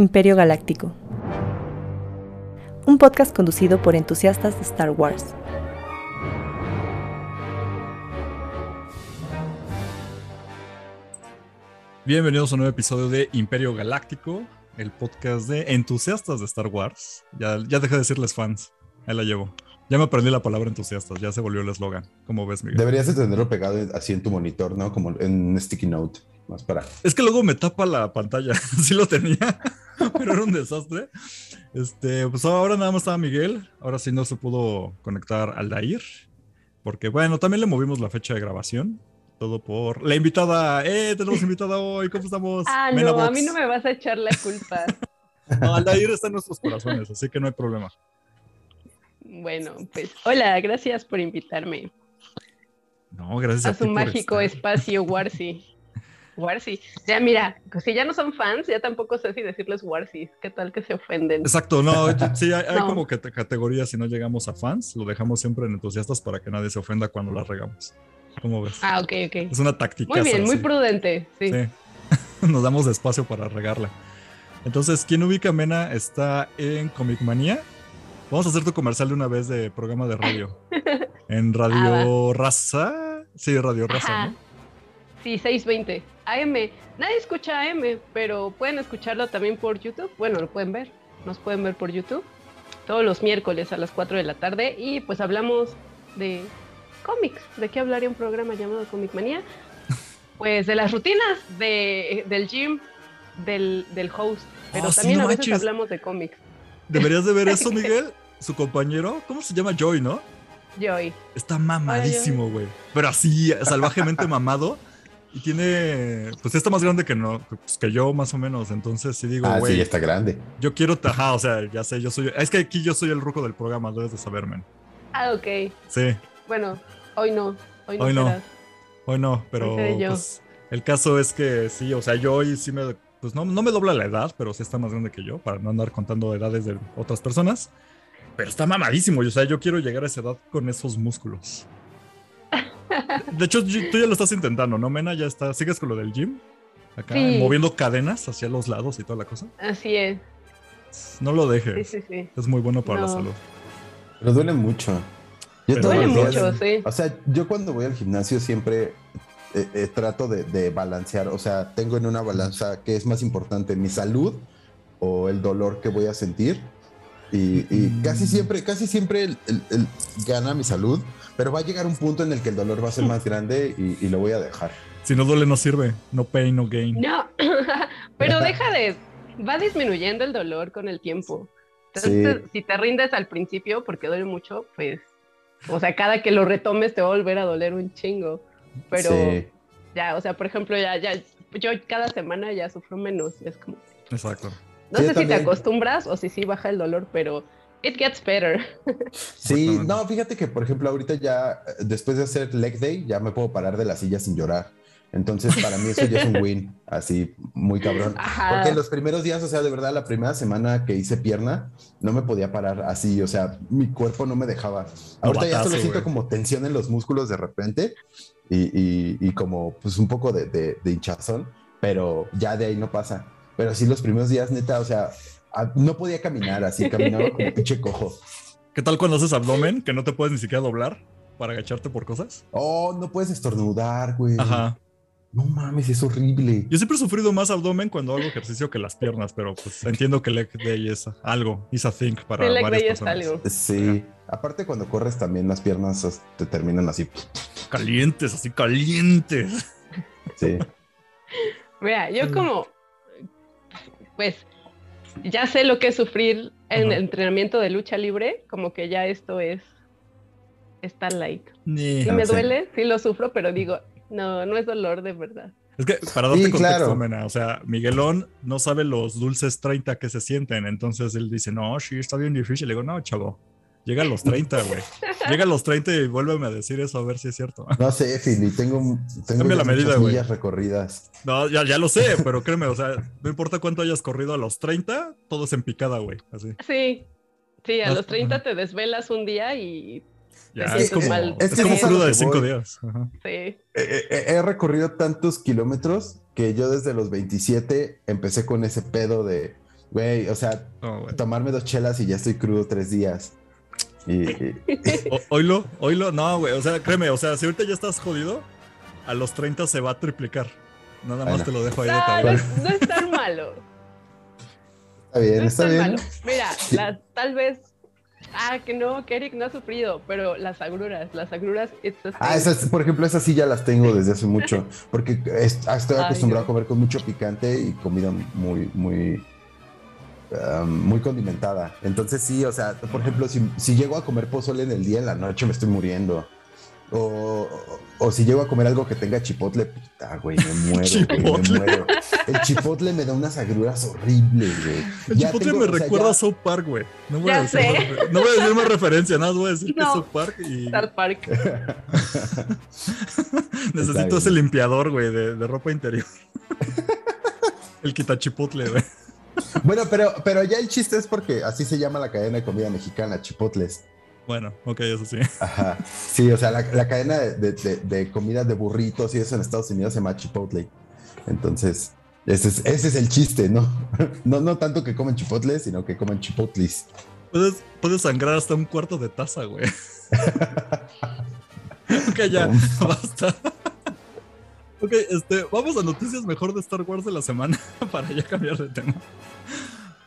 Imperio Galáctico. Un podcast conducido por entusiastas de Star Wars. Bienvenidos a un nuevo episodio de Imperio Galáctico, el podcast de entusiastas de Star Wars. Ya, ya dejé de decirles fans, ahí la llevo. Ya me aprendí la palabra entusiastas, ya se volvió el eslogan. ¿Cómo ves, Miguel? Deberías de tenerlo pegado así en tu monitor, ¿no? Como en un sticky note. Más para. Es que luego me tapa la pantalla. sí lo tenía, pero era un desastre. Este, pues ahora nada más estaba Miguel. Ahora sí no se pudo conectar al Dair. Porque bueno, también le movimos la fecha de grabación. Todo por la invitada. ¡Eh! Tenemos invitada hoy. ¿Cómo estamos? Ah, Mena no, a mí no me vas a echar la culpa. No, Aldair está en nuestros corazones, así que no hay problema. bueno, pues hola, gracias por invitarme No, gracias a, a ti su por mágico estar. espacio Warsi. Warsi. Ya mira, pues, si ya no son fans, ya tampoco sé si decirles Warsi. ¿Qué tal que se ofenden? Exacto, no, sí, hay, hay No. como que te- categorías si no llegamos a fans, lo dejamos siempre en entusiastas para que nadie se ofenda cuando la regamos. ¿Cómo ves? Ah, ok, ok. Es una táctica. Muy bien, muy prudente. Sí. Sí. Nos damos espacio para regarla. Entonces, ¿quién ubica Mena? Está en Comic Manía. Vamos a hacer tu comercial de una vez de programa de radio. En Radio Raza. Sí, Radio Raza, Ah. ¿no? Sí, 620. AM. Nadie escucha AM, pero pueden escucharlo también por YouTube. Bueno, lo pueden ver. Nos pueden ver por YouTube. Todos los miércoles a las 4 de la tarde. Y pues hablamos de cómics. ¿De qué hablaría un programa llamado Comic Manía? Pues de las rutinas de, del gym, del, del host. Pero Oh, sí, también no a veces manches. hablamos de cómics. Deberías de ver eso, Miguel. Su compañero, ¿cómo se llama? Joy, ¿no? Joy. Está mamadísimo, güey. Pero así, salvajemente mamado. Y tiene, pues está más grande que no, pues, que yo más o menos. Entonces sí digo, Ah, güey, sí, ya está grande. yo quiero, ajá, o sea, ya sé, yo soy, es que aquí yo soy el ruco del programa, debes de saberme. Ah, ok. Sí, Bueno, hoy no. Hoy no. Hoy no. serás. hoy no, pero Hoy pues, el caso es que sí, o sea, yo hoy sí me, pues no, no me dobla la edad, pero sí está más grande que yo, para no andar contando edades de otras personas. Pero está mamadísimo, y, o sea, yo quiero llegar a esa edad con esos músculos. De hecho, tú ya lo estás intentando, ¿no, Mena? Ya está, sigues con lo del gym. Acá, Sí. moviendo cadenas hacia los lados y toda la cosa. Así es. No lo dejes. sí, sí. Es muy bueno para la salud. Pero duele mucho. Yo Pero Duele días- mucho, sí. O sea, yo cuando voy al gimnasio siempre eh, eh, trato de, de balancear. O sea, tengo en una balanza que es más importante, mi salud o el dolor que voy a sentir. Y, y Mm. casi siempre, casi siempre el- el- el gana mi salud, pero va a llegar un punto en el que el dolor va a ser más grande y, y lo voy a dejar. Si no duele, no sirve. No pain, no gain. No, pero deja de. Va disminuyendo el dolor con el tiempo. Entonces, si te rindes al principio porque duele mucho, pues. O sea, cada que lo retomes te va a volver a doler un chingo. Pero Sí. ya, o sea, por ejemplo, ya, ya. Yo cada semana ya sufro menos. Es como. Exacto. No Sí, sé si te acostumbras o si sí baja el dolor, pero. It gets better. Sí, no, fíjate que, por ejemplo, ahorita ya, eh, después de hacer leg day, ya me puedo parar de la silla sin llorar. Entonces, para mí eso ya es un win, así, muy cabrón. Ajá. Porque los primeros días, o sea, de verdad, la primera semana que hice pierna, no me podía parar así, o sea, mi cuerpo no me dejaba. Ahorita ya solo siento como tensión en los músculos de repente y, y- y como, pues, un poco de, de- de hinchazón, pero ya de ahí no pasa. Pero sí, los primeros días, neta, o sea, no podía caminar así, caminaba como pinche cojo. ¿Qué tal cuando haces abdomen que no te puedes ni siquiera doblar para agacharte por cosas? Oh, no puedes estornudar, güey. Ajá. No mames, es horrible. Yo siempre he sufrido más abdomen cuando hago ejercicio que las piernas, pero pues entiendo que leg day es algo, is a thing para El leg varias personas. algo. Sí. Aparte, cuando corres también las piernas as- te terminan así. Calientes, así calientes. Sí. Mira, yo Mm. como, pues, ya sé lo que es sufrir en Ajá. el entrenamiento de lucha libre, como que ya esto es, está light. Ni- Sí Ah, me sí. duele, sí lo sufro, pero digo, no, no es dolor de verdad. Es que para darte Sí, contexto, claro. Mena, o sea, Miguelón no sabe los dulces 30 que se sienten, entonces él dice, no, sí, está bien difícil. Le digo, no, chavo, llega a los 30, güey. Llega a los 30 y vuélveme a decir eso a ver si es cierto. No sé, Fili, tengo, tengo la medida, millas recorridas. No, ya, ya lo sé, pero créeme, o sea, no importa cuánto hayas corrido a los 30, todo es en picada, güey. Así. Sí, sí, a Ah, los 30 ajá. te desvelas un día y Ya, es como, mal. es Es que como cruda de que 5 voy. días. Ajá. sí. He recorrido tantos kilómetros que yo desde los 27 empecé con ese pedo de, Güey, o sea, tomarme dos chelas y ya estoy crudo tres días. Y, y- O- Oilo, oilo, no, güey. O sea, créeme, o sea, si ahorita ya estás jodido, a los 30 se va a triplicar. Nada más Bueno. te lo dejo ahí de No, no, no es tan malo. está bien, No está bien. malo. Mira, las- tal vez. Ah, que no, que Eric no ha sufrido, pero las agruras, las agruras. Ah, esas, por ejemplo, esas sí ya las tengo desde hace mucho, porque es- estoy acostumbrado a comer con mucho picante y comida muy, muy, ah, muy condimentada. Entonces sí, o sea, por ejemplo, si, si llego a comer pozole en el día, en la noche me estoy muriendo. O, o- o si llego a comer algo que tenga chipotle, puta, güey, me muero, güey, Chipotle. me muero. El chipotle me da unas agruras horribles, güey. El Ya chipotle tengo, me o sea, recuerda ya- a South Park, güey. No voy Ya a decir sé. más no voy a decir más referencia, nada más voy a decir que es No. South Park y South Park. necesito ese limpiador, güey, de, de ropa interior. El quitachipotle, güey. Bueno, pero, pero ya el chiste es porque así se llama la cadena de comida mexicana, chipotles. Bueno, ok, eso sí. Ajá. Sí, o sea, la, la cadena de, de- de- comida de burritos y eso en Estados Unidos se llama Chipotle. Entonces, ese es, ese es el chiste, ¿no? ¿no? No tanto que comen chipotles, sino que comen chipotles. Puedes, puedes sangrar hasta un cuarto de taza, güey. ok, ya, basta. Ok, este, vamos a noticias mejor de Star Wars de la semana para ya cambiar de tema.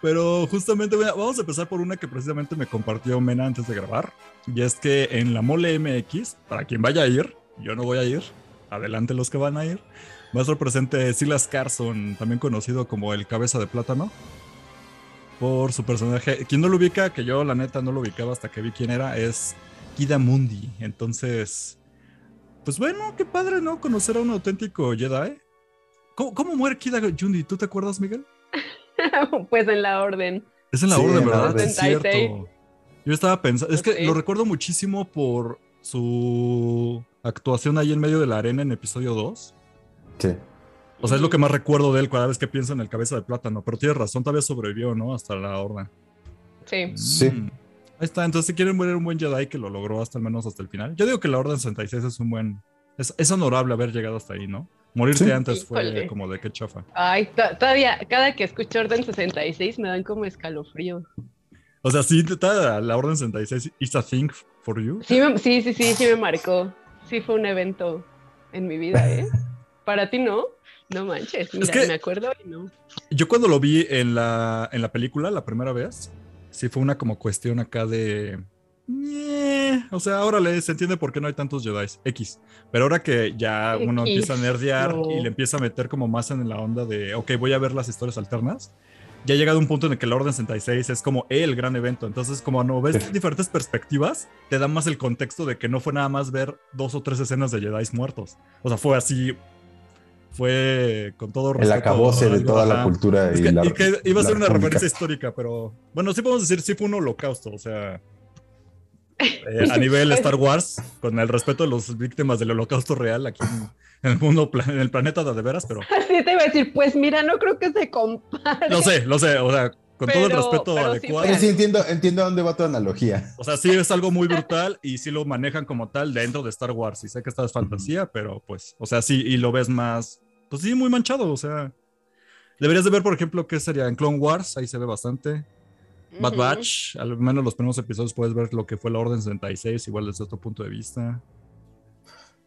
Pero justamente vamos a empezar por una que precisamente me compartió Mena antes de grabar. Y es que en la Mole MX, para quien vaya a ir, yo no voy a ir, adelante los que van a ir, va a estar presente Silas Carson, también conocido como el Cabeza de Plátano por su personaje. Quien no lo ubica, que yo la neta no lo ubicaba hasta que vi quién era, es Kida Mundi. Entonces, pues bueno, qué padre, ¿no? Conocer a un auténtico Jedi. ¿Cómo, cómo muere Kida Mundi? ¿Tú te acuerdas, Miguel? pues en la orden. Es en la Sí, orden, en la ¿verdad? orden. Es cierto. 76. Yo estaba pensando, es que lo recuerdo muchísimo por su actuación ahí en medio de la arena en episodio 2. Sí. O sea, es lo que más recuerdo de él cada vez que pienso en el cabeza de plátano. Pero tienes razón, todavía sobrevivió, ¿no? Hasta la orden. Sí. Sí. Mm. Ahí está, entonces si quieren ver un buen Jedi que lo logró hasta al menos hasta el final. Yo digo que la Orden 66 es un buen... Es, es honorable haber llegado hasta ahí, ¿no? Morirte Sí. antes fue Híjole. como de qué chafa. Ay, to- todavía, cada que escucho Orden 66 me dan como escalofrío. O sea, sí, la Orden 66 is a thing for you. Sí, me- sí, sí, sí, sí me marcó. Sí fue un evento en mi vida, ¿eh? Para ti no. No manches, mira, que- me acuerdo y no. Yo cuando lo vi en la, en la película la primera vez, sí fue una como cuestión acá de... O sea, ahora le se entiende por qué no hay tantos Jedi X. Pero ahora que ya uno X, empieza a nerdear y le empieza a meter como más en la onda de, ok, voy a ver las historias alternas, ya ha llegado un punto en el que la Orden 66 es como el gran evento. Entonces, como no ves diferentes perspectivas, te da más el contexto de que no fue nada más ver dos o tres escenas de Jedi muertos. O sea, fue así, fue con todo El respeto. acabose de toda la cultura Es y que, la y que iba a la ser una república. referencia histórica, pero bueno, sí podemos decir, sí fue un holocausto, o sea, eh, a nivel Star Wars, con el respeto de las víctimas del holocausto real aquí en, en el mundo, en el planeta de, de veras, pero Así te iba a decir, pues mira, no creo que se compare. lo sé, lo sé, o sea, con todo el respeto pero sí adecuado. Pero sí entiendo, entiendo dónde va tu analogía. O sea, sí es algo muy brutal y sí lo manejan como tal dentro de Star Wars. Y sé que esta es fantasía, pero pues, o sea, sí, y lo ves más, pues sí, muy manchado, o sea. Deberías de ver, por ejemplo, qué sería en Clone Wars, ahí se ve bastante. Bad Ujú. Batch, al menos los primeros episodios puedes ver lo que fue la Orden 66, igual desde otro punto de vista.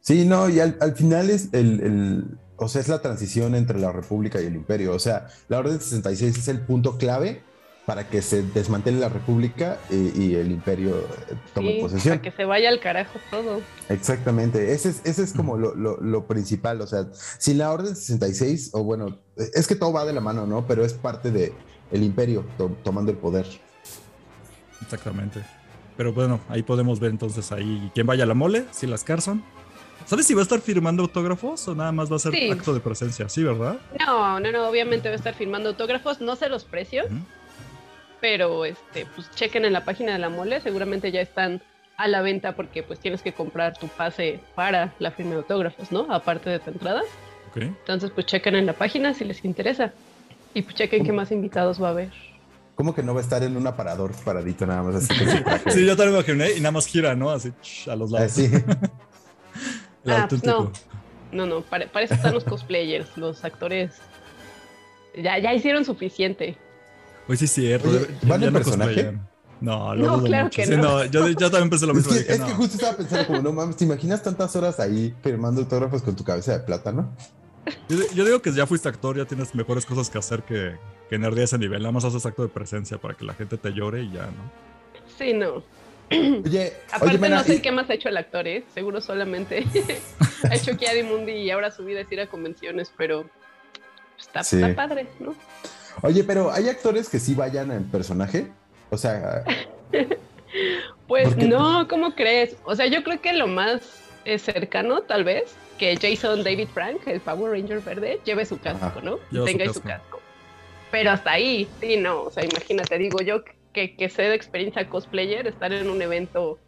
Sí, no, y al, al final es el, el- o sea, es la transición entre la República y el Imperio. O sea, la Orden 66 es el punto clave para que se desmantele la República y, y el Imperio eh, tome Sí, posesión. para que se vaya al carajo todo. Exactamente, ese es, ese es como lo, lo- lo principal, o sea, sin la Orden 66, o bueno, es que todo va de la mano, ¿no? Pero es parte de el imperio to- tomando el poder. Exactamente. Pero bueno, ahí podemos ver entonces ahí quién vaya a la mole, si las Carson. ¿Sabes si va a estar firmando autógrafos o nada más va a ser Sí. acto de presencia? Sí, ¿verdad? No, no, no, obviamente va a estar firmando autógrafos, no sé los precios, Ujú. Pero este, pues chequen en la página de la mole, seguramente ya están a la venta porque pues tienes que comprar tu pase para la firma de autógrafos, ¿no? Aparte de tu entrada. Ok. Entonces pues chequen en la página si les interesa. Y pues chequen qué más invitados va a haber. ¿Cómo que no va a estar en un aparador paradito nada más así? Sí, yo también me imaginé y nada más gira, ¿no? Así a los lados. Así. El Ah, pues auténtico. No, no, para, para eso están los cosplayers, los actores. Ya, ya hicieron suficiente. Pues sí, cierto. Oye, Ya- ¿van en no personaje? No, lo No, dudo claro mucho. que Sí, no. yo, yo también pensé lo Es mismo. que, dije, es no. que justo estaba pensando como, no mames, ¿te imaginas tantas horas ahí firmando autógrafos con tu cabeza de plátano? Yo, yo digo que ya fuiste actor, ya tienes mejores cosas que hacer que, que nerdía ese nivel. Nada más haces acto de presencia para que la gente te llore y ya, ¿no? Sí, no. Oye, Aparte, oye, Mena, no sé y- qué más ha hecho el actor, ¿eh? Seguro solamente ha hecho Kiadi Mundi y ahora su vida es ir a convenciones, pero está, Sí. está padre, ¿no? Oye, pero ¿hay actores que sí vayan en personaje? O sea, Pues no, ¿cómo crees? O sea, yo creo que lo más eh, cercano, tal vez, que Jason David Frank, el Power Ranger verde, lleve su casco, Ajá. ¿no? Su Tenga su casco. casco. Pero hasta ahí, sí, no. O sea, imagínate, digo yo que, que sé de experiencia cosplayer, estar en un evento,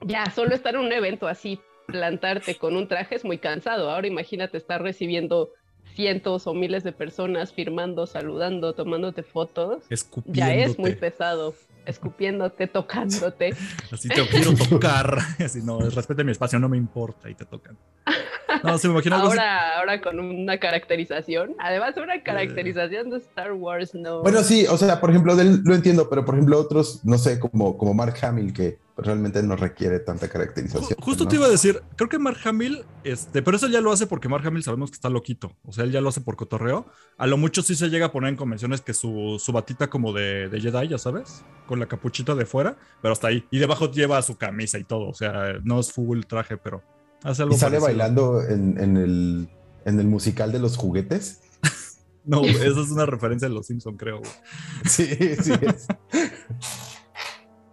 ya, solo estar en un evento así, plantarte con un traje es muy cansado. Ahora imagínate estar recibiendo cientos o miles de personas firmando, saludando, tomándote fotos. Escupiéndote. Ya es muy pesado. Escupiéndote, tocándote. Así te quiero tocar. Así, no, respete mi espacio, no me importa y te tocan. No, se me imagino algo así. Ahora, ahora con una caracterización. Además, una caracterización de Star Wars, no. bueno, sí, o sea, por ejemplo, de él lo entiendo, pero por ejemplo, otros, no sé, como, como Mark Hamill, que realmente no requiere tanta caracterización. Ju- Justo ¿no? te iba a decir, creo que Mark Hamill, este, pero eso ya lo hace porque Mark Hamill sabemos que está loquito. O sea, él ya lo hace por cotorreo. A lo mucho sí se llega a poner en convenciones que su, su batita como de, de Jedi, ya sabes, con la capuchita de fuera, pero hasta ahí. Y debajo lleva su camisa y todo. O sea, no es full traje, pero hace algo Y sale parecido. bailando en, en el, en el musical de los juguetes. No, esa es una referencia de los Simpson, creo. güey. Sí, sí. es.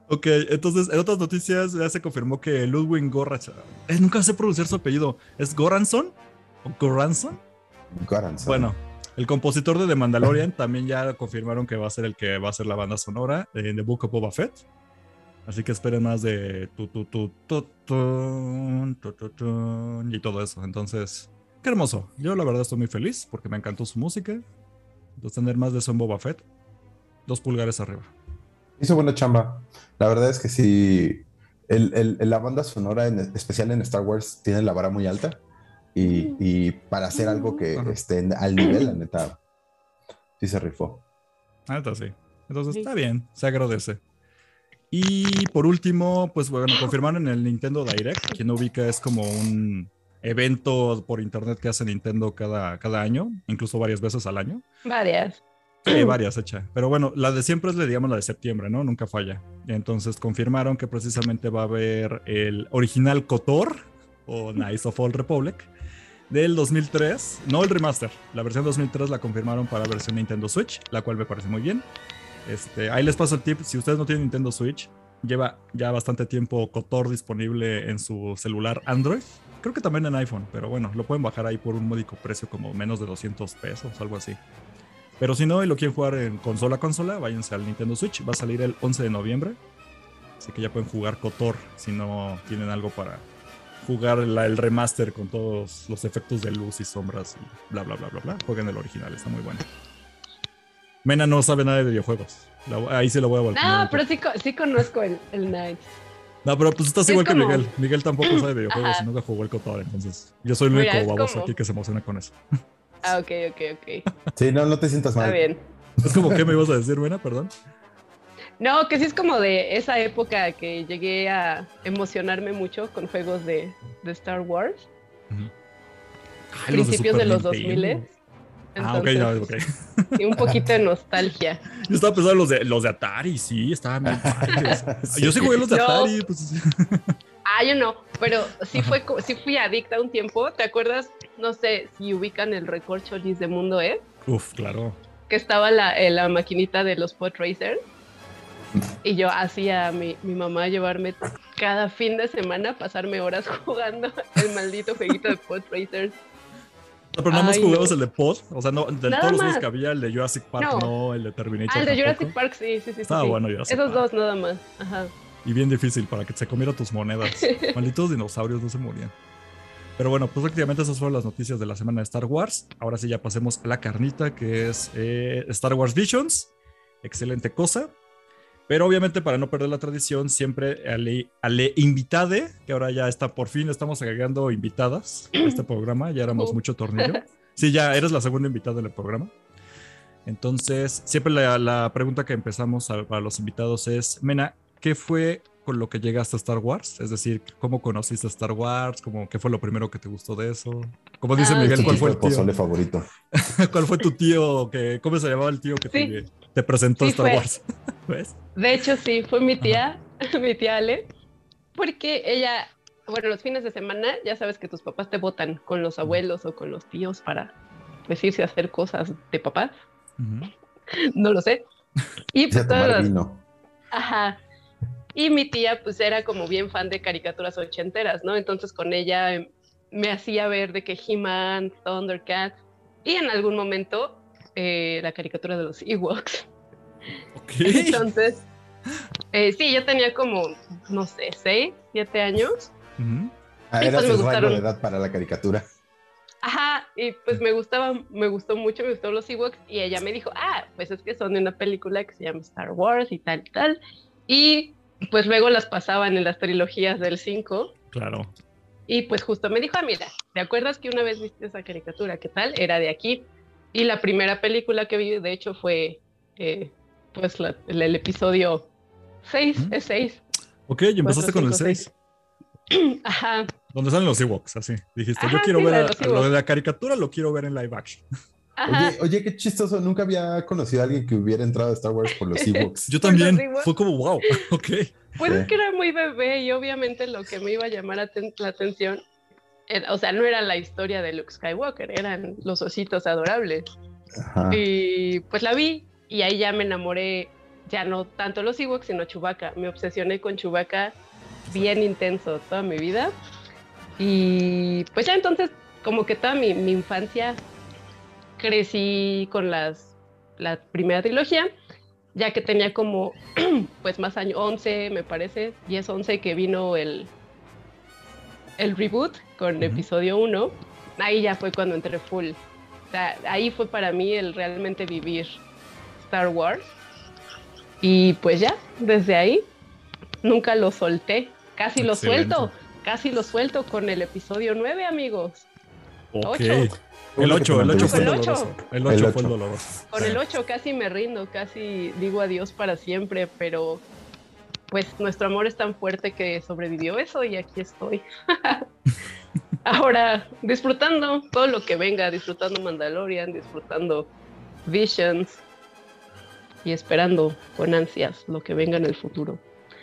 Ok, entonces en otras noticias ya se confirmó que Ludwig Goranson, eh, nunca sé pronunciar su apellido, ¿es Goranson? ¿O Goranson? Goranson. Bueno, el compositor de The Mandalorian también ya confirmaron que va a ser el que va a ser la banda sonora de The Book of Boba Fett. Así que esperen más de tu, tu, tu, tu, tun, tu, tu, tun, y todo eso. Entonces, qué hermoso. Yo la verdad estoy muy feliz porque me encantó su música. Entonces, tener más de eso en Boba Fett, dos pulgares arriba. Hizo buena chamba. La verdad es que sí, el, el- la banda sonora, en especial en Star Wars, tiene la vara muy alta. Y, y para hacer algo que Ajá. esté al nivel, la neta, sí se rifó. Ah, entonces sí. Entonces Sí. está bien, se agradece. Y por último, pues bueno, confirmaron en el Nintendo Direct, quien ubica es como un evento por internet que hace Nintendo cada, cada año, incluso varias veces al año. Varias. Sí, varias hecha. Pero bueno, la de siempre es, le digamos, la de septiembre, ¿no? Nunca falla. Entonces confirmaron que precisamente va a haber el original KOTOR o Knights of Old Republic del 2003, no el remaster, la versión 2003 la confirmaron para versión Nintendo Switch, la cual me parece muy bien. Este, ahí les paso el tip, si ustedes no tienen Nintendo Switch, lleva ya bastante tiempo KOTOR disponible en su celular Android. Creo que también en iPhone, pero bueno, lo pueden bajar ahí por un módico precio como menos de 200 pesos, algo así. Pero si no y lo quieren jugar en consola a consola, váyanse al Nintendo Switch. Va a salir el 11 de noviembre. Así que ya pueden jugar KOTOR si no tienen algo para jugar el remaster con todos los efectos de luz y sombras y bla, bla, bla, bla, bla. Jueguen el original, está muy bueno. Mena no sabe nada de videojuegos. Ahí se lo voy a volver. No, pero sí, sí conozco el, el Night. No, pero pues estás igual que Miguel. Miguel tampoco sabe de videojuegos Ajá. y nunca jugó el Cotor, entonces yo soy el único Mira, aquí que se emociona con eso. Ah, ok, ok, ok. Sí, no, no te sientas mal. Está bien. Es como, ¿qué me ibas a decir, Mena? Perdón. No, que sí es como de esa época que llegué a emocionarme mucho con juegos de, Star Wars. Uh Principios de, de, los 2000. Ah, ok, no, ok. Y un poquito de nostalgia. Yo estaba pensando en los de, los de Atari, sí, estaban bien yo sí jugué los de Atari. Pues. ah, yo no, pero sí, fue, sí fui adicta un tiempo. ¿Te acuerdas? No sé si ubican el récord Cholis de Mundo eh Uf, claro. Que estaba la, eh, la maquinita de los Pod Racers. Y yo hacía a mi, mi mamá llevarme cada fin de semana, pasarme horas jugando el maldito jueguito de Pod Racers. No, pero nada más Ay, jugabas no. el de Pod, o sea, no, de Nada todos los juegos que había, el de Jurassic Park No. no, el de Terminator Ah, el de tampoco. Jurassic Park, sí, sí, sí. sí, Estaba sí. bueno Jurassic Esos Park. dos nada más. Ajá. Y bien difícil para que se comiera tus monedas. Malditos dinosaurios no se morían. Pero bueno, pues prácticamente esas fueron las noticias de la semana de Star Wars. Ahora sí ya pasemos a la carnita, que es eh, Star Wars Visions. Excelente cosa. Pero obviamente para no perder la tradición, siempre ale, ale invitade, que ahora ya está, por fin estamos agregando invitadas a este programa, ya éramos Uh. mucho tornillo. Sí, ya eres la segunda invitada en el programa. Entonces, siempre la, la pregunta que empezamos a, para los invitados es, Mena, ¿qué fue con lo que llegaste a Star Wars? Es decir, ¿cómo conociste a Star Wars? ¿Cómo, ¿Qué fue lo primero que te gustó de eso? Como dice Ah, Miguel, ¿cuál fue el tío? favorito. ¿Cuál fue tu tío? Que, ¿Cómo se llamaba el tío que Sí. te presentó Sí, Star fue. Wars? ¿Ves? De hecho, sí, fue mi tía, mi tía Ale, porque ella, bueno, los fines de semana, ya sabes que tus papás te votan con los abuelos o con los tíos para irse a hacer cosas de papás, no lo sé. Y pues todas tomar las, vino. Ajá. Y mi tía, pues era como bien fan de caricaturas ochenteras, ¿no? Entonces con ella em, me hacía ver de que He-Man, Thundercats y en algún momento eh, la caricatura de los Ewoks. Ok. Entonces, eh, sí, yo tenía como, no sé, seis, siete años. Ujú. Ah, Sí, eras pues me gustaron. de edad para la caricatura. Ajá, y pues me gustaba, me gustó mucho, me gustó los Ewoks y ella me dijo, ah, pues es que son de una película que se llama Star Wars y tal y tal. Y pues luego las pasaban en las trilogías del 5 Claro. y pues justo me dijo, ah, mira, ¿te acuerdas que una vez viste esa caricatura? ¿Qué tal? Era de aquí. Y la primera película que vi, de hecho, fue eh, pues la- el, el episodio 6, Ujú. es 6. Ok, y empezaste Cuatro, con el cinco, 6. Ajá, Donde salen los Ewoks, así. Dijiste, yo quiero sí, ver a- a lo de la caricatura, lo quiero ver en live action. ajá. Oye, oye, qué chistoso. Nunca había conocido a alguien que hubiera entrado a Star Wars por los Ewoks. Yo también. Fue como, wow. Ok. Pues Sí. es que era muy bebé y obviamente lo que me iba a llamar la atención, era- o sea, no era la historia de Luke Skywalker, eran los ositos adorables. Ajá. Y pues la vi y ahí ya me enamoré, ya no tanto los Ewoks, sino Chewbacca. Me obsesioné con Chewbacca bien intenso toda mi vida. Y pues ya entonces, como que toda mi, mi infancia crecí con las, la primera trilogía, ya que tenía como, pues más años, 11 me parece, 10, 11 que vino el, el reboot con Ujú. episodio 1. Ahí ya fue cuando entré full. O sea, ahí fue para mí el realmente vivir Star Wars. Y pues ya, desde ahí nunca lo solté. Casi lo Excelente. suelto. Casi lo suelto con el episodio 9, amigos. Ok. Ocho. El 8, el 8 fue el El ocho. doloroso. El El 8 fue ocho. el doloroso. Con el 8 casi me rindo, casi digo adiós para siempre, pero pues nuestro amor es tan fuerte que sobrevivió eso y aquí estoy. Ahora disfrutando todo lo que venga, disfrutando Mandalorian, disfrutando Visions y esperando con ansias lo que venga en el futuro.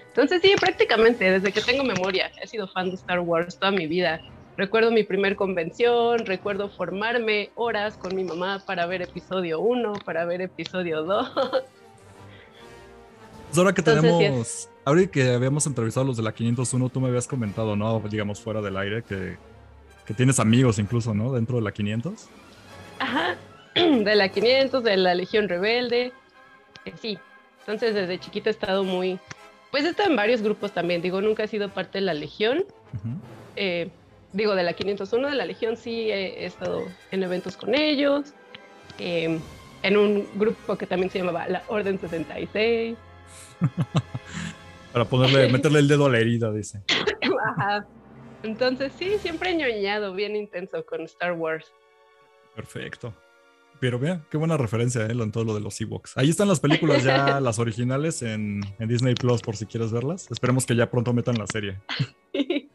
Entonces sí, prácticamente desde que tengo memoria he sido fan de Star Wars toda mi vida. Recuerdo mi primer convención, recuerdo formarme horas con mi mamá para ver episodio 1, para ver episodio 2. Pues ahora que Entonces, tenemos, ahora que habíamos entrevistado a los de la 501, tú me habías comentado, ¿no? Digamos fuera del aire, que, que tienes amigos incluso, ¿no? Dentro de la 500. Ajá, de la 500, de la Legión Rebelde. eh, sí, entonces desde chiquita he estado muy... Pues he estado en varios grupos también, digo, nunca he sido parte de la Legión. Eh, digo, de la 501, de la Legión sí he, he estado en eventos con ellos. eh, en un grupo que también se llamaba la Orden 66. Para ponerle, meterle el dedo a la herida, dice. Ajá. Entonces sí, siempre he ñoñado bien intenso con Star Wars. Perfecto. Pero vea, qué buena referencia, ¿eh? En todo lo de los Ewoks. Ahí están las películas ya, las originales en, en Disney Plus, por si quieres verlas. Esperemos que ya pronto metan la serie.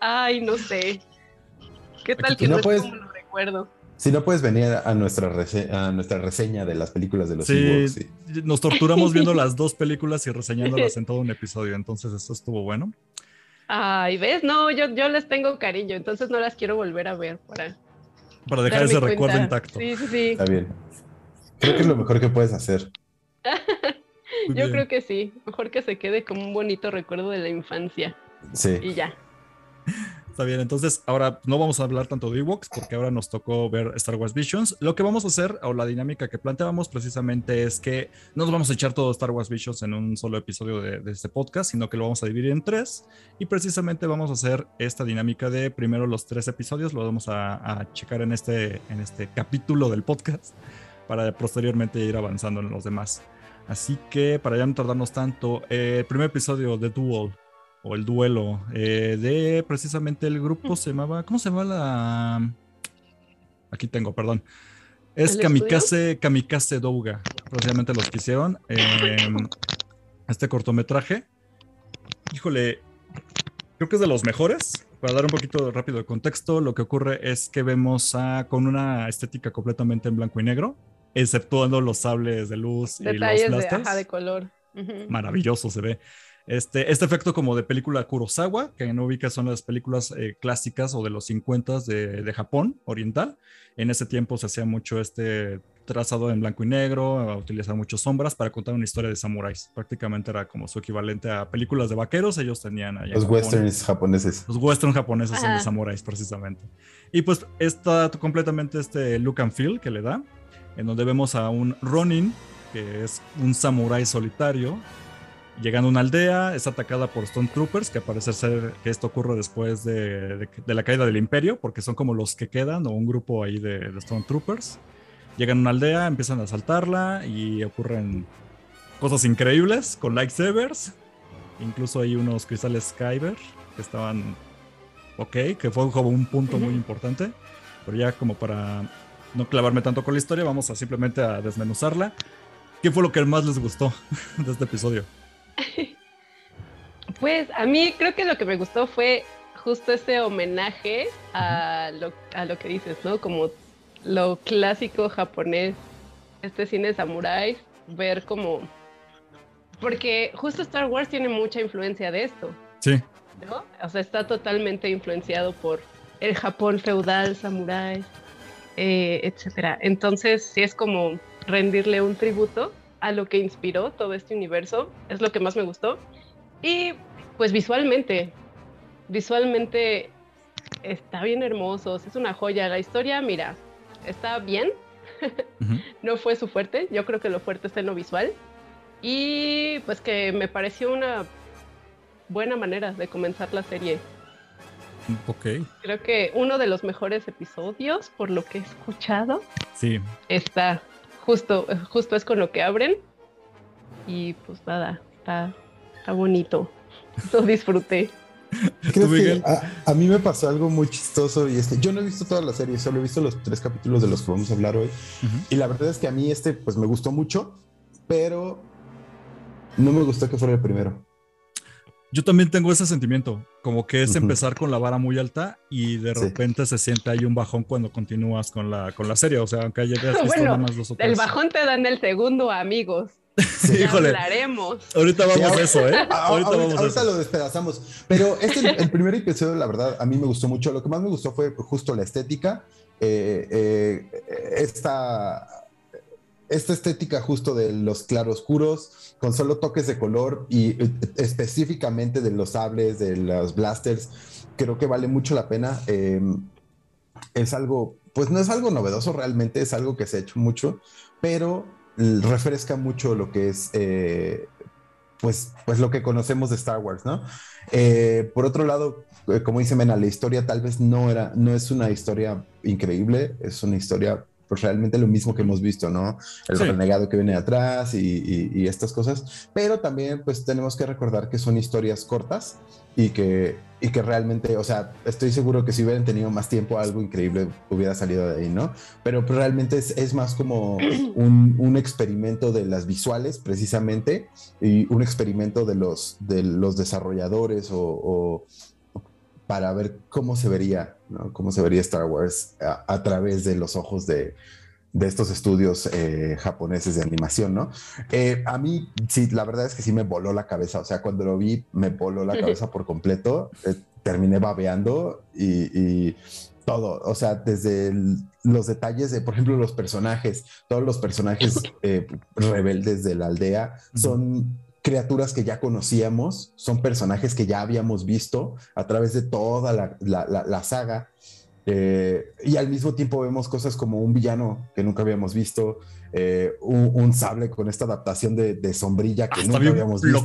Ay, no sé. ¿Qué tal Aquí que no no, es puedes- como lo recuerdo? Si no puedes venir a nuestra, rese- a nuestra reseña de las películas de los Sí, Ewoks. sí. nos torturamos viendo las dos películas y reseñándolas en todo un episodio, entonces eso estuvo bueno. Ay, ¿ves? No, yo, yo les tengo cariño, entonces no las quiero volver a ver para Para dejar ese recuerdo cuenta. intacto. Sí, sí, sí. Está bien. Creo que es lo mejor que puedes hacer. Yo bien. creo que sí. Mejor que se quede como un bonito recuerdo de la infancia. Sí. Y ya. Está bien, entonces ahora no vamos a hablar tanto de Ewoks porque ahora nos tocó ver Star Wars Visions. Lo que vamos a hacer, o la dinámica que planteábamos precisamente es que no nos vamos a echar todo Star Wars Visions en un solo episodio de, de este podcast, sino que lo vamos a dividir en tres. Y precisamente vamos a hacer esta dinámica de primero los tres episodios, lo vamos a, a checar en este, en este capítulo del podcast para posteriormente ir avanzando en los demás. Así que para ya no tardarnos tanto, eh, el primer episodio de Duel o el duelo eh, de precisamente el grupo se llamaba, ¿cómo se llama la? Aquí tengo, perdón. Es ¿El Kamikaze, Kamikaze Douga, precisamente los que hicieron em, este cortometraje. Híjole, creo que es de los mejores. Para dar un poquito rápido de contexto, lo que ocurre es que vemos a, con una estética completamente en blanco y negro, exceptuando los sables de luz y los Detalles de, blasters. ajá, de color. Maravilloso se ve. Este, este efecto como de película Kurosawa, que no ubica son las películas eh, clásicas o de los 50 de, de Japón oriental. En ese tiempo se hacía mucho este trazado en blanco y negro, a utilizar muchas sombras para contar una historia de samuráis. Prácticamente era como su equivalente a películas de vaqueros, ellos tenían allá Los Japón. westerns japoneses. Los western japoneses son de Ajá. samuráis, precisamente. Y pues está completamente este look and feel que le da, en donde vemos a un Ronin, que es un samurái solitario, llegando a una aldea, es atacada por Stone Troopers, que parece ser que esto ocurre después de, de- de la caída del imperio, porque son como los que quedan, o un grupo ahí de, de Stone Troopers. Llegan a una aldea, empiezan a asaltarla y ocurren cosas increíbles con lightsabers. Incluso hay unos cristales Kyber que estaban ok, que fue como un punto muy importante. Pero ya como para no clavarme tanto con la historia, vamos a simplemente a desmenuzarla. ¿Qué fue lo que más les gustó de este episodio? Pues a mí creo que lo que me gustó fue justo ese homenaje a lo, a lo que dices, ¿no? Como lo clásico japonés, este cine de samuráis, ver como... Porque justo Star Wars tiene mucha influencia de esto, Sí, ¿no? O sea, está totalmente influenciado por el Japón feudal, samuráis, eh, etcétera. Entonces, sí es como rendirle un tributo a lo que inspiró todo este universo, es lo que más me gustó. Y pues visualmente, visualmente está bien hermoso, es una joya. La historia, mira, está bien, no fue su fuerte, yo creo que lo fuerte está en lo visual. Y pues que me pareció una buena manera de comenzar la serie. ok, Creo que uno de los mejores episodios, por lo que he escuchado, sí. está justo, justo es con lo que abren. Y pues nada, está, está bonito. Lo disfruté. ¿Crees ¿Tú, que Miguel? a, a mí me pasó algo muy chistoso y es que yo no he visto toda la serie, solo he visto los tres capítulos de los que vamos a hablar hoy. Y la verdad es que a mí este pues me gustó mucho, pero no me gustó que fuera el primero. Yo también tengo ese sentimiento, como que es empezar con la vara muy alta y de Sí. repente se siente ahí un bajón cuando continúas con la, con la serie, o sea, aunque hayas visto Bueno, nada más dos o El bajón te dan el segundo, amigos. Sí. Ya Híjole. hablaremos. Ahorita vamos Sí, a eso, ¿eh? Ah, Ahorita ahorita vamos a ahorita eso. lo despedazamos. Pero este, el, el primer episodio, la verdad, a mí me gustó mucho. Lo que más me gustó fue justo la estética. eh, eh, esta, esta estética justo de los claroscuros, con solo toques de color y eh, específicamente de los sables, de los blasters, creo que vale mucho la pena. Eh, es algo, pues no es algo novedoso realmente, es algo que se ha hecho mucho, pero refresca mucho lo que es eh, pues, pues lo que conocemos de Star Wars, ¿no? Eh, por otro lado, como dice Mena, la historia tal vez no era, no es una historia increíble, es una historia pues realmente lo mismo que hemos visto, ¿no? El Sí. renegado que viene de atrás y, y- y estas cosas, pero también pues tenemos que recordar que son historias cortas y que, y que realmente, o sea, estoy seguro que si hubieran tenido más tiempo algo increíble hubiera salido de ahí, ¿no? Pero pues, realmente es, es más como un, un experimento de las visuales precisamente y un experimento de los, de los desarrolladores o, o para ver cómo se vería, ¿no? Cómo se vería Star Wars a, a través de los ojos de, de estos estudios eh, japoneses de animación, ¿no? Eh, a mí, sí, la verdad es que sí me voló la cabeza, o sea, cuando lo vi, me voló la cabeza por completo, eh, terminé babeando y, y todo, o sea, desde el- los detalles de, por ejemplo, los personajes, todos los personajes rebeldes de la aldea son criaturas que ya conocíamos, son personajes que ya habíamos visto a través de toda la, la- la- la saga. Eh, y al mismo tiempo vemos cosas como un villano que nunca habíamos visto, eh, un, un sable con esta adaptación de, de sombrilla que Ah, nunca habíamos visto.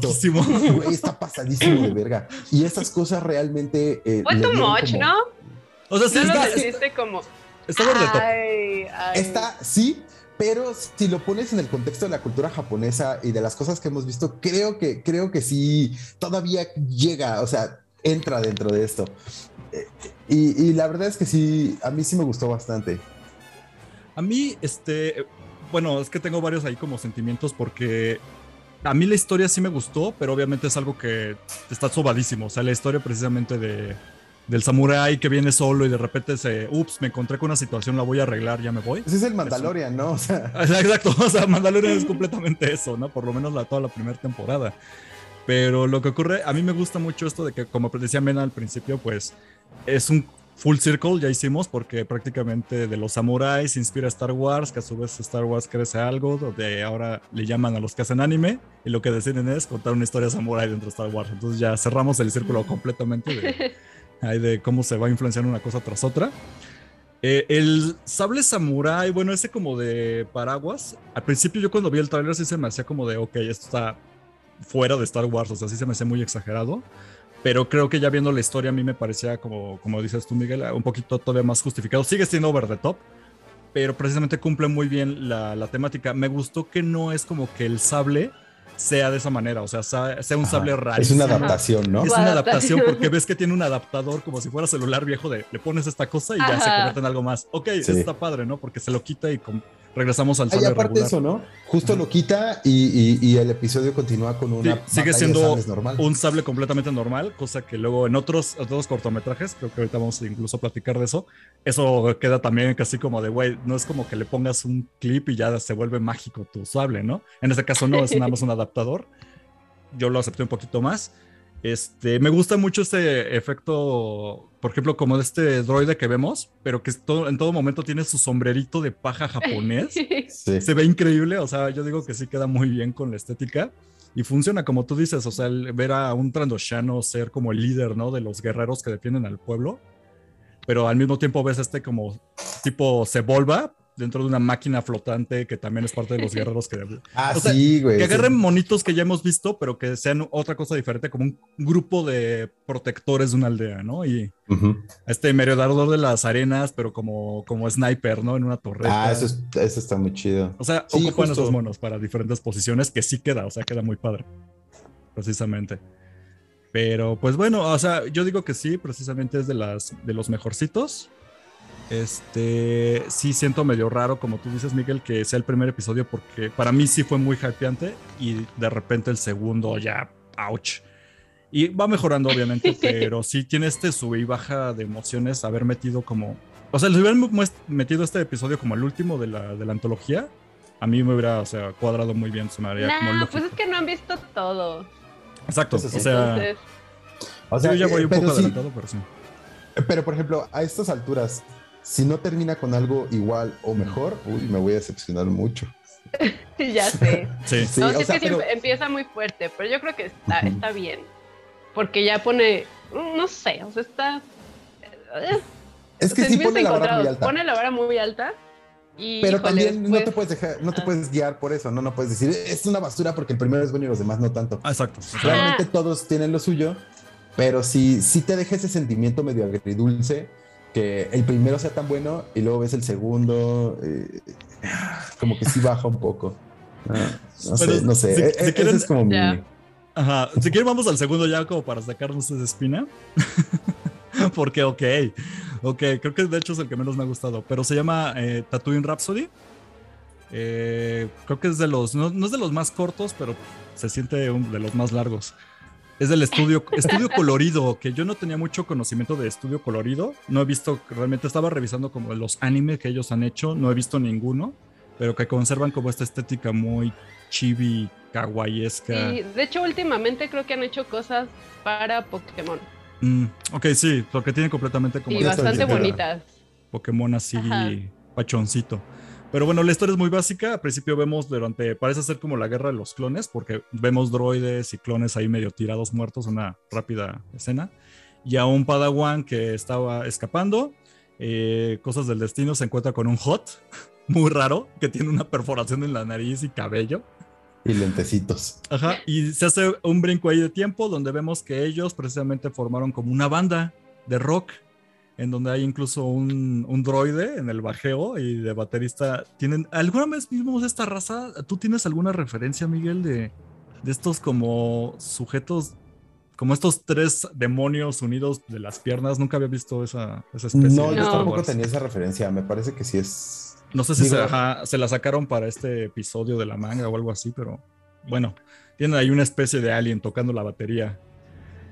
está pasadísimo de verga. Y esas cosas realmente... eh, Fue too much, como- ¿no? O sea, sí, No lo está, sentiste como. Ay, ay. Está, sí, pero si lo pones en el contexto de la cultura japonesa y de las cosas que hemos visto, creo que, creo que sí, todavía llega, o sea, entra dentro de esto. Eh, Y, y la verdad es que sí, a mí sí me gustó bastante. A mí, este, bueno, es que tengo varios ahí como sentimientos porque a mí la historia sí me gustó, pero obviamente es algo que está sobadísimo. O sea, la historia precisamente de, del samurái que viene solo y de repente se, ups, me encontré con una situación, la voy a arreglar, ya me voy. Ese es el Mandalorian, ¿no? O sea, Exacto, o sea, Mandalorian es completamente eso, ¿no? Por lo menos la, toda la primera temporada. Pero lo que ocurre, a mí me gusta mucho esto de que, como decía Mena al principio, pues es un full circle, ya hicimos, porque prácticamente de los samuráis se inspira Star Wars, que a su vez Star Wars crece algo, donde ahora le llaman a los que hacen anime, y lo que deciden es contar una historia samurái dentro de Star Wars. Entonces ya cerramos el círculo completamente de, ahí de cómo se va influenciando una cosa tras otra. Eh, el sable samurai, bueno, ese como de paraguas, al principio yo cuando vi el trailer sí se me hacía como de, ok, esto está fuera de Star Wars, o sea, sí se me hacía muy exagerado, pero creo que ya viendo la historia a mí me parecía como, como dices tú, Miguel, un poquito todavía más justificado. Sigue siendo over the top, pero precisamente cumple muy bien la temática. Me gustó que no es como que el sable sea de esa manera, o sea, sea, un Ajá. sable raro. es una adaptación, ¿no? Es una adaptación porque ves que tiene un adaptador como si fuera celular viejo de le pones esta cosa y ya se convierte en algo más. Ok, Sí. está padre, ¿no? Porque se lo quita y com- regresamos al sable aparte regular. eso, ¿no? Justo lo quita y, y- y el episodio continúa con una Sí, sigue siendo normal. un sable completamente normal, cosa que luego en otros, otros cortometrajes, creo que ahorita vamos incluso a platicar de eso, eso queda también casi como de, güey, no es como que le pongas un clip y ya se vuelve mágico tu sable, ¿no? En este caso no, es nada más un adaptador. Yo lo acepté un poquito más. Este, me gusta mucho este efecto, por ejemplo, como de este droide que vemos, pero que todo- en todo momento tiene su sombrerito de paja japonés Sí. se ve increíble, o sea, yo digo que sí queda muy bien con la estética y funciona como tú dices, o sea, el ver a un Trandoshano ser como el líder, ¿no? De los guerreros que defienden al pueblo, pero al mismo tiempo ves este como tipo se volva dentro de una máquina flotante que también es parte de los guerreros que, Ah, o sea, sí, güey. que sí. agarren monitos que ya hemos visto, pero que sean otra cosa diferente, como un grupo de protectores de una aldea, ¿no? Y Ujú. este merodeador de las arenas, pero como, como sniper, ¿no? En una torreta. Ah, eso, es- eso está muy chido. O sea, Sí, ocupan justo. esos monos para diferentes posiciones que sí queda, o sea, queda muy padre. Precisamente. Pero pues bueno, o sea, yo digo que sí, precisamente es de las de los mejorcitos. Este, sí siento medio raro, como tú dices, Miguel, que sea el primer episodio porque para mí sí fue muy hypeante y de repente el segundo ya, ouch. Y va mejorando, obviamente, pero sí tiene este sube y baja de emociones haber metido como... O sea, les hubieran metido este episodio como el último de la, de la antología. A mí me hubiera, o sea, cuadrado muy bien, haría como Nah, pues es que no han visto todo. Exacto, o sea, Entonces, O sea, yo ya voy un poco sí, adelantado, pero sí. pero por ejemplo, a estas alturas, si no termina con algo igual o mejor, uy, me voy a decepcionar mucho. ya sé. Sí, Sí, no, o sí es sea, que sí pero- empieza muy fuerte, pero yo creo que está, Ujú. está bien. Porque ya pone, mm, no sé, o sea, está... eh, Es que sí sentimientos pone la vara muy alta. Pone la vara muy alta. Y, Pero híjole, también no te después- puedes dejar, no te Ah. puedes guiar por eso, no, no puedes decir, es una basura porque el primero es bueno y los demás no tanto. Ah, exacto. Realmente todos tienen lo suyo, pero sí, sí te deja ese sentimiento medio agridulce, que el primero sea tan bueno y luego ves el segundo, eh, como que sí baja un poco. Ah, no Pero sé, no sé. si- e- si e- ese quieren- es como mi... Ya. Ajá, si quieren vamos al segundo ya como para sacarnos esa espina. Porque, ok, ok, creo que de hecho es el que menos me ha gustado, pero se llama eh, Tatooine Rhapsody. Eh, creo que es de los, no, no es de los más cortos, pero se siente un- de los más largos. Es del estudio, estudio colorido, que yo no tenía mucho conocimiento de estudio colorido. No he visto, realmente estaba revisando como los animes que ellos han hecho, no he visto ninguno, pero que conservan como esta estética muy chibi, kawaiesca. Y de hecho, últimamente creo que han hecho cosas para Pokémon. Mm, ok, sí, porque tiene completamente como Y bastante bonitas. Pokémon así Ajá. pachoncito. Pero bueno, la historia es muy básica. Al principio vemos durante, parece ser como la guerra de los clones, porque vemos droides y clones ahí medio tirados muertos, una rápida escena. Y a un Padawan que estaba escapando, eh, cosas del destino, se encuentra con un Hot, muy raro, que tiene una perforación en la nariz y cabello. Y lentecitos. Ajá, y se hace un brinco ahí de tiempo donde vemos que ellos precisamente formaron como una banda de rock, en donde hay incluso un, un droide en el bajeo y de baterista. ¿Tienen, ¿Alguna vez vimos esta raza? ¿Tú tienes alguna referencia, Miguel, de, de estos como sujetos, como estos tres demonios unidos de las piernas? Nunca había visto esa, esa especie. No, yo No. Tampoco tenía esa referencia. Me parece que sí es No sé si Digo- se, ajá, se la sacaron para este episodio de la manga o algo así, pero bueno, tienen ahí una especie de alien tocando la batería.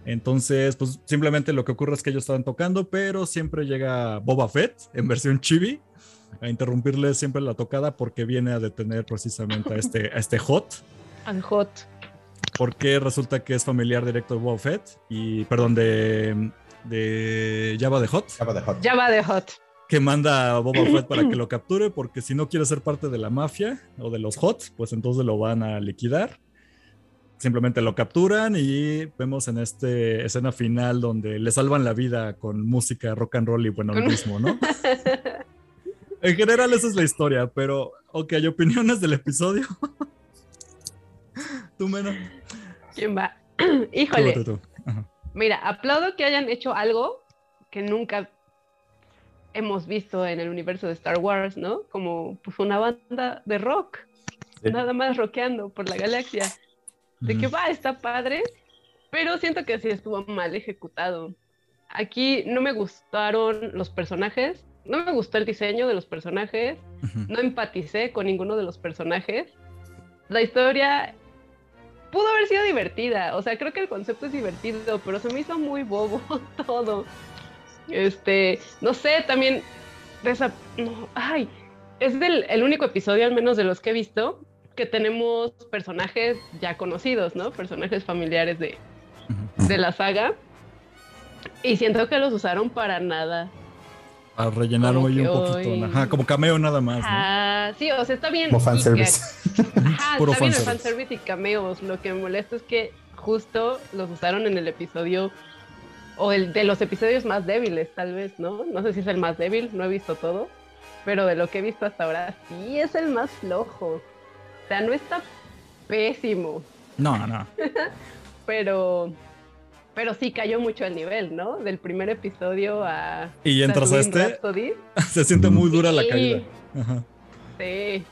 Entonces, pues simplemente lo que ocurre es que ellos estaban tocando, pero siempre llega Boba Fett en versión chibi a interrumpirle siempre la tocada porque viene a detener precisamente a este, a este Hot, Al hot. porque resulta que es familiar directo de Boba Fett y, perdón, de, de Java de Hot. Java de Hot. Ya va de hot. que manda a Boba Fett para que lo capture, porque si no quiere ser parte de la mafia o de los HOT, pues entonces lo van a liquidar. Simplemente lo capturan y vemos en esta escena final donde le salvan la vida con música rock and roll y bueno mismo, ¿no? En general esa es la historia, pero ok, ¿hay opiniones del episodio? Tú, Mena. ¿Quién va? Híjole. tú, tú. Ajá. Mira, aplaudo que hayan hecho algo que nunca hemos visto en el universo de Star Wars, ¿no? Como pues una banda de rock, Sí. nada más rockeando por la galaxia. De que va, está padre, pero siento que sí estuvo mal ejecutado. Aquí no me gustaron los personajes, no me gustó el diseño de los personajes, Ujú. no empaticé con ninguno de los personajes. La historia pudo haber sido divertida, o sea, creo que el concepto es divertido, pero se me hizo muy bobo todo. Este, no sé, también de esa, no, ay, es del, el único episodio, al menos de los que he visto, que tenemos personajes ya conocidos, ¿no? Personajes familiares de, de la saga. Y siento que los usaron para nada. Para rellenar ahí un poquito, hoy- ajá, como cameo nada más, ¿no? Ah, sí, o sea, está bien. Como fanservice. que- Ajá, Puro está bien el fanservice. fanservice y cameos. Lo que me molesta es que justo los usaron en el episodio, o el de los episodios más débiles, tal vez, ¿no? No sé si es el más débil, no he visto todo, pero de lo que he visto hasta ahora, sí es el más flojo. O sea, no está pésimo, No, no. pero, pero sí cayó mucho el nivel, ¿no? Del primer episodio a... Y entras a este, Rhapsody. se siente muy dura la caída. Ajá. Sí.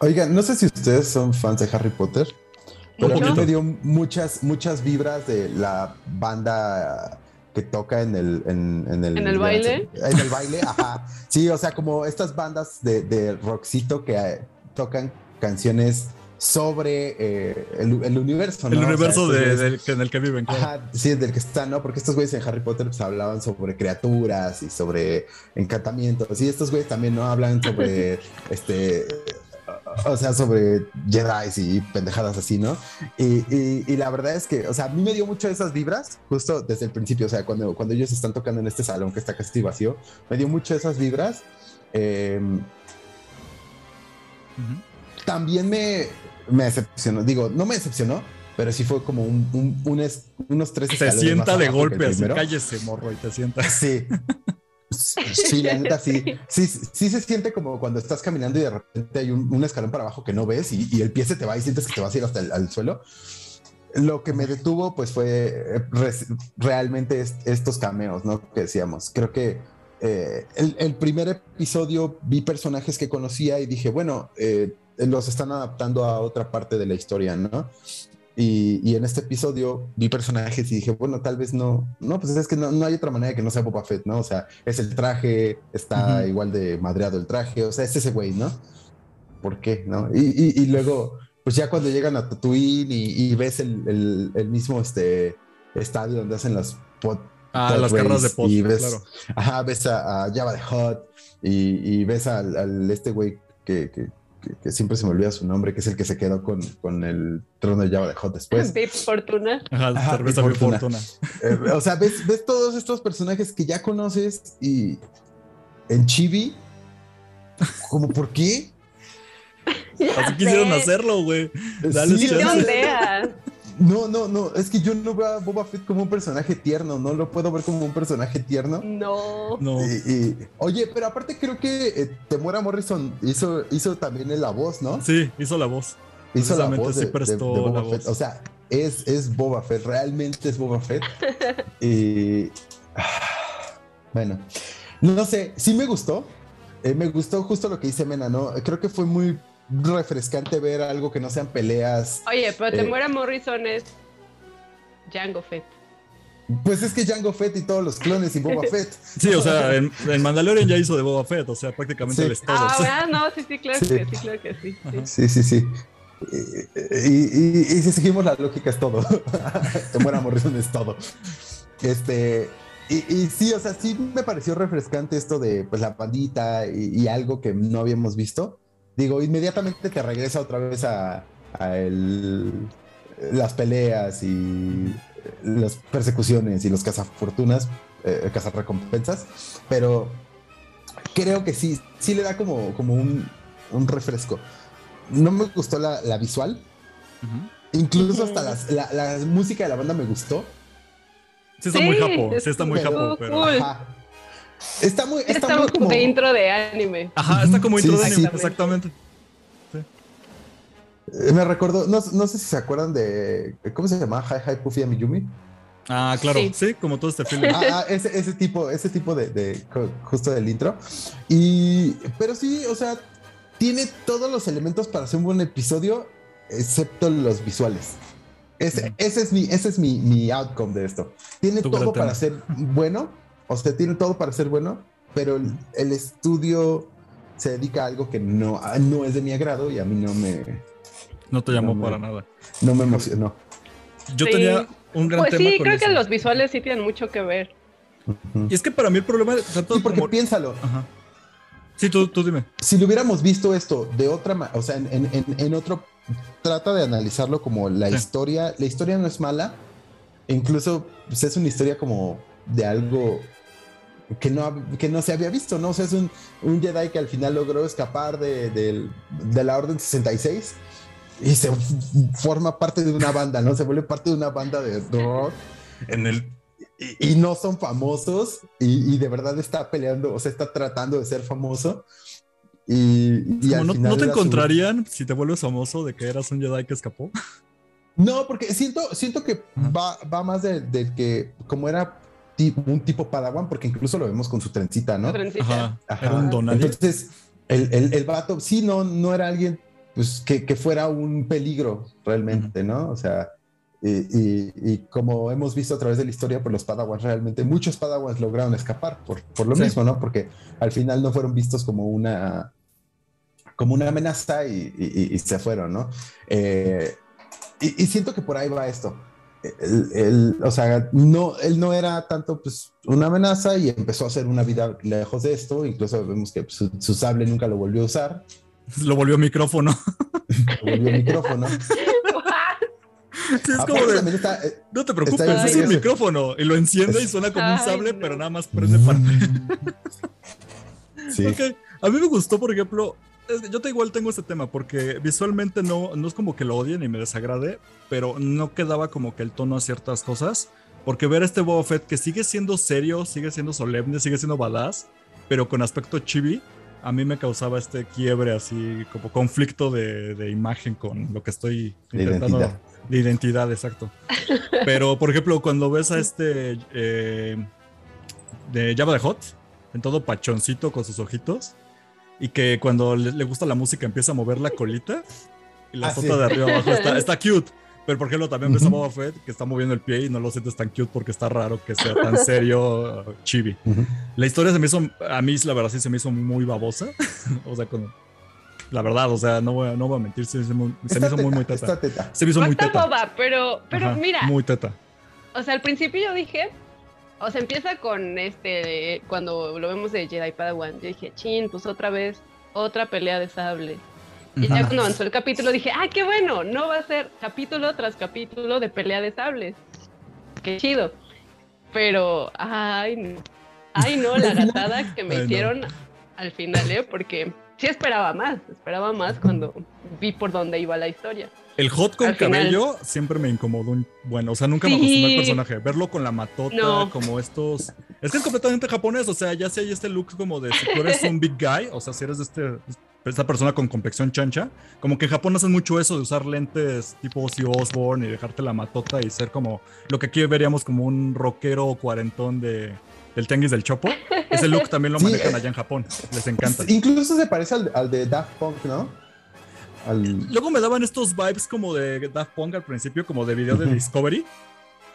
Oigan, no sé si ustedes son fans de Harry Potter, pero a mí me dio muchas, muchas vibras de la banda que toca en el... ¿En, en el, ¿En el baile? En el baile, ajá. Sí, o sea, como estas bandas de, de rockcito que eh, tocan canciones sobre eh, el, el universo, El ¿no? O sea, universo de- del, que- en el que viven, claro. Ajá, sí, del que están, ¿no? Porque estos güeyes en Harry Potter pues, hablaban sobre criaturas y sobre encantamientos. Y estos güeyes también, ¿no? Hablan sobre, este, o sea, sobre Jedi y pendejadas así, ¿no? Y, y- y la verdad es que, o sea, a mí me dio mucho esas vibras, justo desde el principio, o sea, cuando, cuando ellos están tocando en este salón que está casi vacío, me dio mucho esas vibras. Eh. También me, me decepcionó, digo, no me decepcionó, pero sí fue como un, un- un es- unos tres Se sienta de golpe, así, primero. cállese, morro, y te sientas. Sí. Sí, la neta sí. sí. Sí se siente como cuando estás caminando y de repente hay un, un escalón para abajo que no ves y, y el pie se te va y sientes que te vas a ir hasta el al suelo. Lo que me detuvo pues fue eh, res- realmente es- estos cameos, ¿no? Que decíamos. Creo que eh, el, el primer episodio vi personajes que conocía y dije, bueno, eh, los están adaptando a otra parte de la historia, ¿no? Y, y en este episodio vi personajes y dije, bueno, tal vez no, no, pues es que no, no hay otra manera que no sea Boba Fett, ¿no? O sea, es el traje, está Ujú. igual de madreado el traje, o sea, es ese güey, ¿no? ¿Por qué, no? Y, y- y luego, pues ya cuando llegan a Tatooine y, ves el, el- el mismo este, estadio donde hacen las pot, Ah, las carreras de post, y ves, claro. Ajá, ves a, a Java de Hot y, y ves al, al este güey que, que- que- que siempre se me olvida su nombre, que es el que se quedó con, con el trono de Java de Hot después. Bip Fortuna. Ajá, Ajá, fortuna. fortuna. Eh, o sea, ves, ves todos estos personajes que ya conoces y en Chibi, como por qué? Ya Así quisieron hacerlo, güey. Dale Sí, ¿Qué chance. No, no, no, es que yo no veo a Boba Fett como un personaje tierno, no lo puedo ver como un personaje tierno. No. No. Y- y- oye, pero aparte creo que eh, Temuera Morrison hizo, hizo también la voz, ¿no? Sí, hizo la voz. hizo la voz sí de, de- prestó de Boba la Fett. voz. O sea, es, es Boba Fett, realmente es Boba Fett. y ah, bueno, no sé, sí me gustó. Eh, me gustó justo lo que dice Mena, ¿no? Creo que fue muy refrescante ver algo que no sean peleas. Oye, pero Eh. Temuera Morrison es Django Fett. Pues es que Jango Fett y todos los clones y Boba Fett. Sí, o sea, en, en Mandalorian ya hizo de Boba Fett, o sea, prácticamente Sí. él es todo. Ah. ¿verdad? no, sí, sí, claro Sí. que sí, claro que sí. sí. Sí, sí, sí. Y, y- y si seguimos la lógica es todo. Temora Morrison es todo. Este, y, y sí, o sea, sí me pareció refrescante esto de pues la bandita y, y algo que no habíamos visto. Digo, inmediatamente te regresa otra vez a, a el- las peleas y las persecuciones y los cazafortunas, eh, cazarrecompensas, pero creo que sí, sí le da como, como un, un refresco. No me gustó la, la visual, incluso hasta las- la, la música de la banda me gustó. Sí está Sí, muy japo, sí está muy japo, pero... Cool. Ajá. Está muy, está Está muy como... de intro de anime. Ajá, está como Sí, intro de sí, anime, sí. exactamente. Eh, Me recordó, no, no sé si se acuerdan de, ¿cómo se llama? Hi Hi Puffy Amiyumi. Ah, claro, Sí. sí, como todo este film. Ah, ah, ese, ese tipo, ese tipo de, de- justo del intro. Y, pero sí, o sea, tiene todos los elementos para hacer un buen episodio, excepto los visuales. Ese, Ujú. ese es mi, ese es mi, mi outcome de esto. Tiene todo para ser bueno, o sea, tiene todo para ser bueno, pero el, el estudio se dedica a algo que no, no es de mi agrado y a mí no me, No te llamó No, para nada. no me emocionó. Yo Sí. tenía un gran Pues tema sí, con creo eso. que los visuales sí tienen mucho que ver. Y es que para mí el problema es tanto Sí, porque como... piénsalo, Ajá. Sí, tú, tú dime. si lo hubiéramos visto esto de otra manera, o sea, en, en- en- en otro, trata de analizarlo como la Sí. historia, la historia no es mala, incluso pues, es una historia como de algo que no, que no se había visto, ¿no? O sea, es un, un Jedi que al final logró escapar de, del- de la Orden 66 y se forma parte de una banda, ¿no? Se vuelve parte de una banda de rock en el... Y, y no son famosos y, y de verdad está peleando, o sea, está tratando de ser famoso. Y, y al no, final ¿no te era su- encontrarían si te vuelves famoso de que eras un Jedi que escapó? No, porque siento, siento que va, va más de, de que como era un tipo Padawan, porque incluso lo vemos con su trencita, ¿no? Trencita. Ajá. Ajá. Era un donadie. Entonces, el, el, el vato, sí, no, no era alguien pues, que, que fuera un peligro realmente, ¿no? O sea, y, y- y como hemos visto a través de la historia, pues los Padawans realmente, muchos Padawans lograron escapar por, por lo Sí. mismo, ¿no? Porque al final no fueron vistos como una como una amenaza y, y- y se fueron, ¿no? Eh, y, y siento que por ahí va esto. El- el- o sea, no, él no era tanto pues, una amenaza y empezó a hacer una vida lejos de esto. Incluso vemos que su, su sable nunca lo volvió a usar, Lo volvió micrófono. lo volvió micrófono. Sí, es como de, está, eh, no te preocupes, es un micrófono. Y lo enciende y suena como un sable, no. pero nada más prende para... sí. Ok, A mí me gustó, por ejemplo, yo te igual tengo ese tema, porque visualmente no, no es como que lo odie ni me desagrade, pero no quedaba como que el tono a ciertas cosas. Porque ver a este Boba Fett que sigue siendo serio, sigue siendo solemne, sigue siendo badass, pero con aspecto chibi, a mí me causaba este quiebre así, como conflicto de, de imagen con lo que estoy De intentando. identidad. De identidad, exacto. Pero, por ejemplo, cuando ves a este eh, de Java de Hot, en todo pachoncito con sus ojitos, y que cuando le, le gusta la música empieza a mover la colita, y la Ah, sota sí. de arriba abajo está, está cute. Pero, por ejemplo, también ves a. Boba Fett que está moviendo el pie y no lo sientes tan cute porque está raro que sea tan serio, uh, chibi. Ujú. La historia se me hizo, a mí la verdad sí se me hizo muy babosa. o sea, con, la verdad, o sea, no voy a, no voy a mentir, se, me hizo muy- se me hizo Está muy, muy teta, teta. está teta. Se me hizo muy está teta. boba, pero, pero Ajá, mira, Muy teta. o sea, al principio yo dije, o sea, empieza con este, cuando lo vemos de Jedi Padawan, yo dije, chin, pues otra vez, otra pelea de sable. Y ya cuando avanzó el capítulo dije, ah, qué bueno, no va a ser capítulo tras capítulo de pelea de sables. Qué chido. Pero, ay, no. Ay, no, la gatada que me Ay, no. hicieron al final, ¿eh? Porque sí esperaba más, esperaba más cuando vi por dónde iba la historia. El hot con Al final. cabello siempre me incomodó. un- Bueno, o sea, nunca me Sí. acostumbré al personaje. Verlo con la matota, No. como estos. Es que es completamente japonés. O sea, ya sé, hay este look como de si tú eres un big guy, o sea, si eres este, esta persona con complexión chancha. Como que en Japón hacen mucho eso de usar lentes tipo Ozzy Osbourne y dejarte la matota y ser como lo que aquí veríamos como un rockero cuarentón de, del tianguis del chopo. Ese look también lo manejan eh. allá en Japón. Les encanta. Incluso se parece al, al de Daft Punk, ¿no? Al, Luego me daban estos vibes como de Daft Punk al principio, como de video de. Discovery.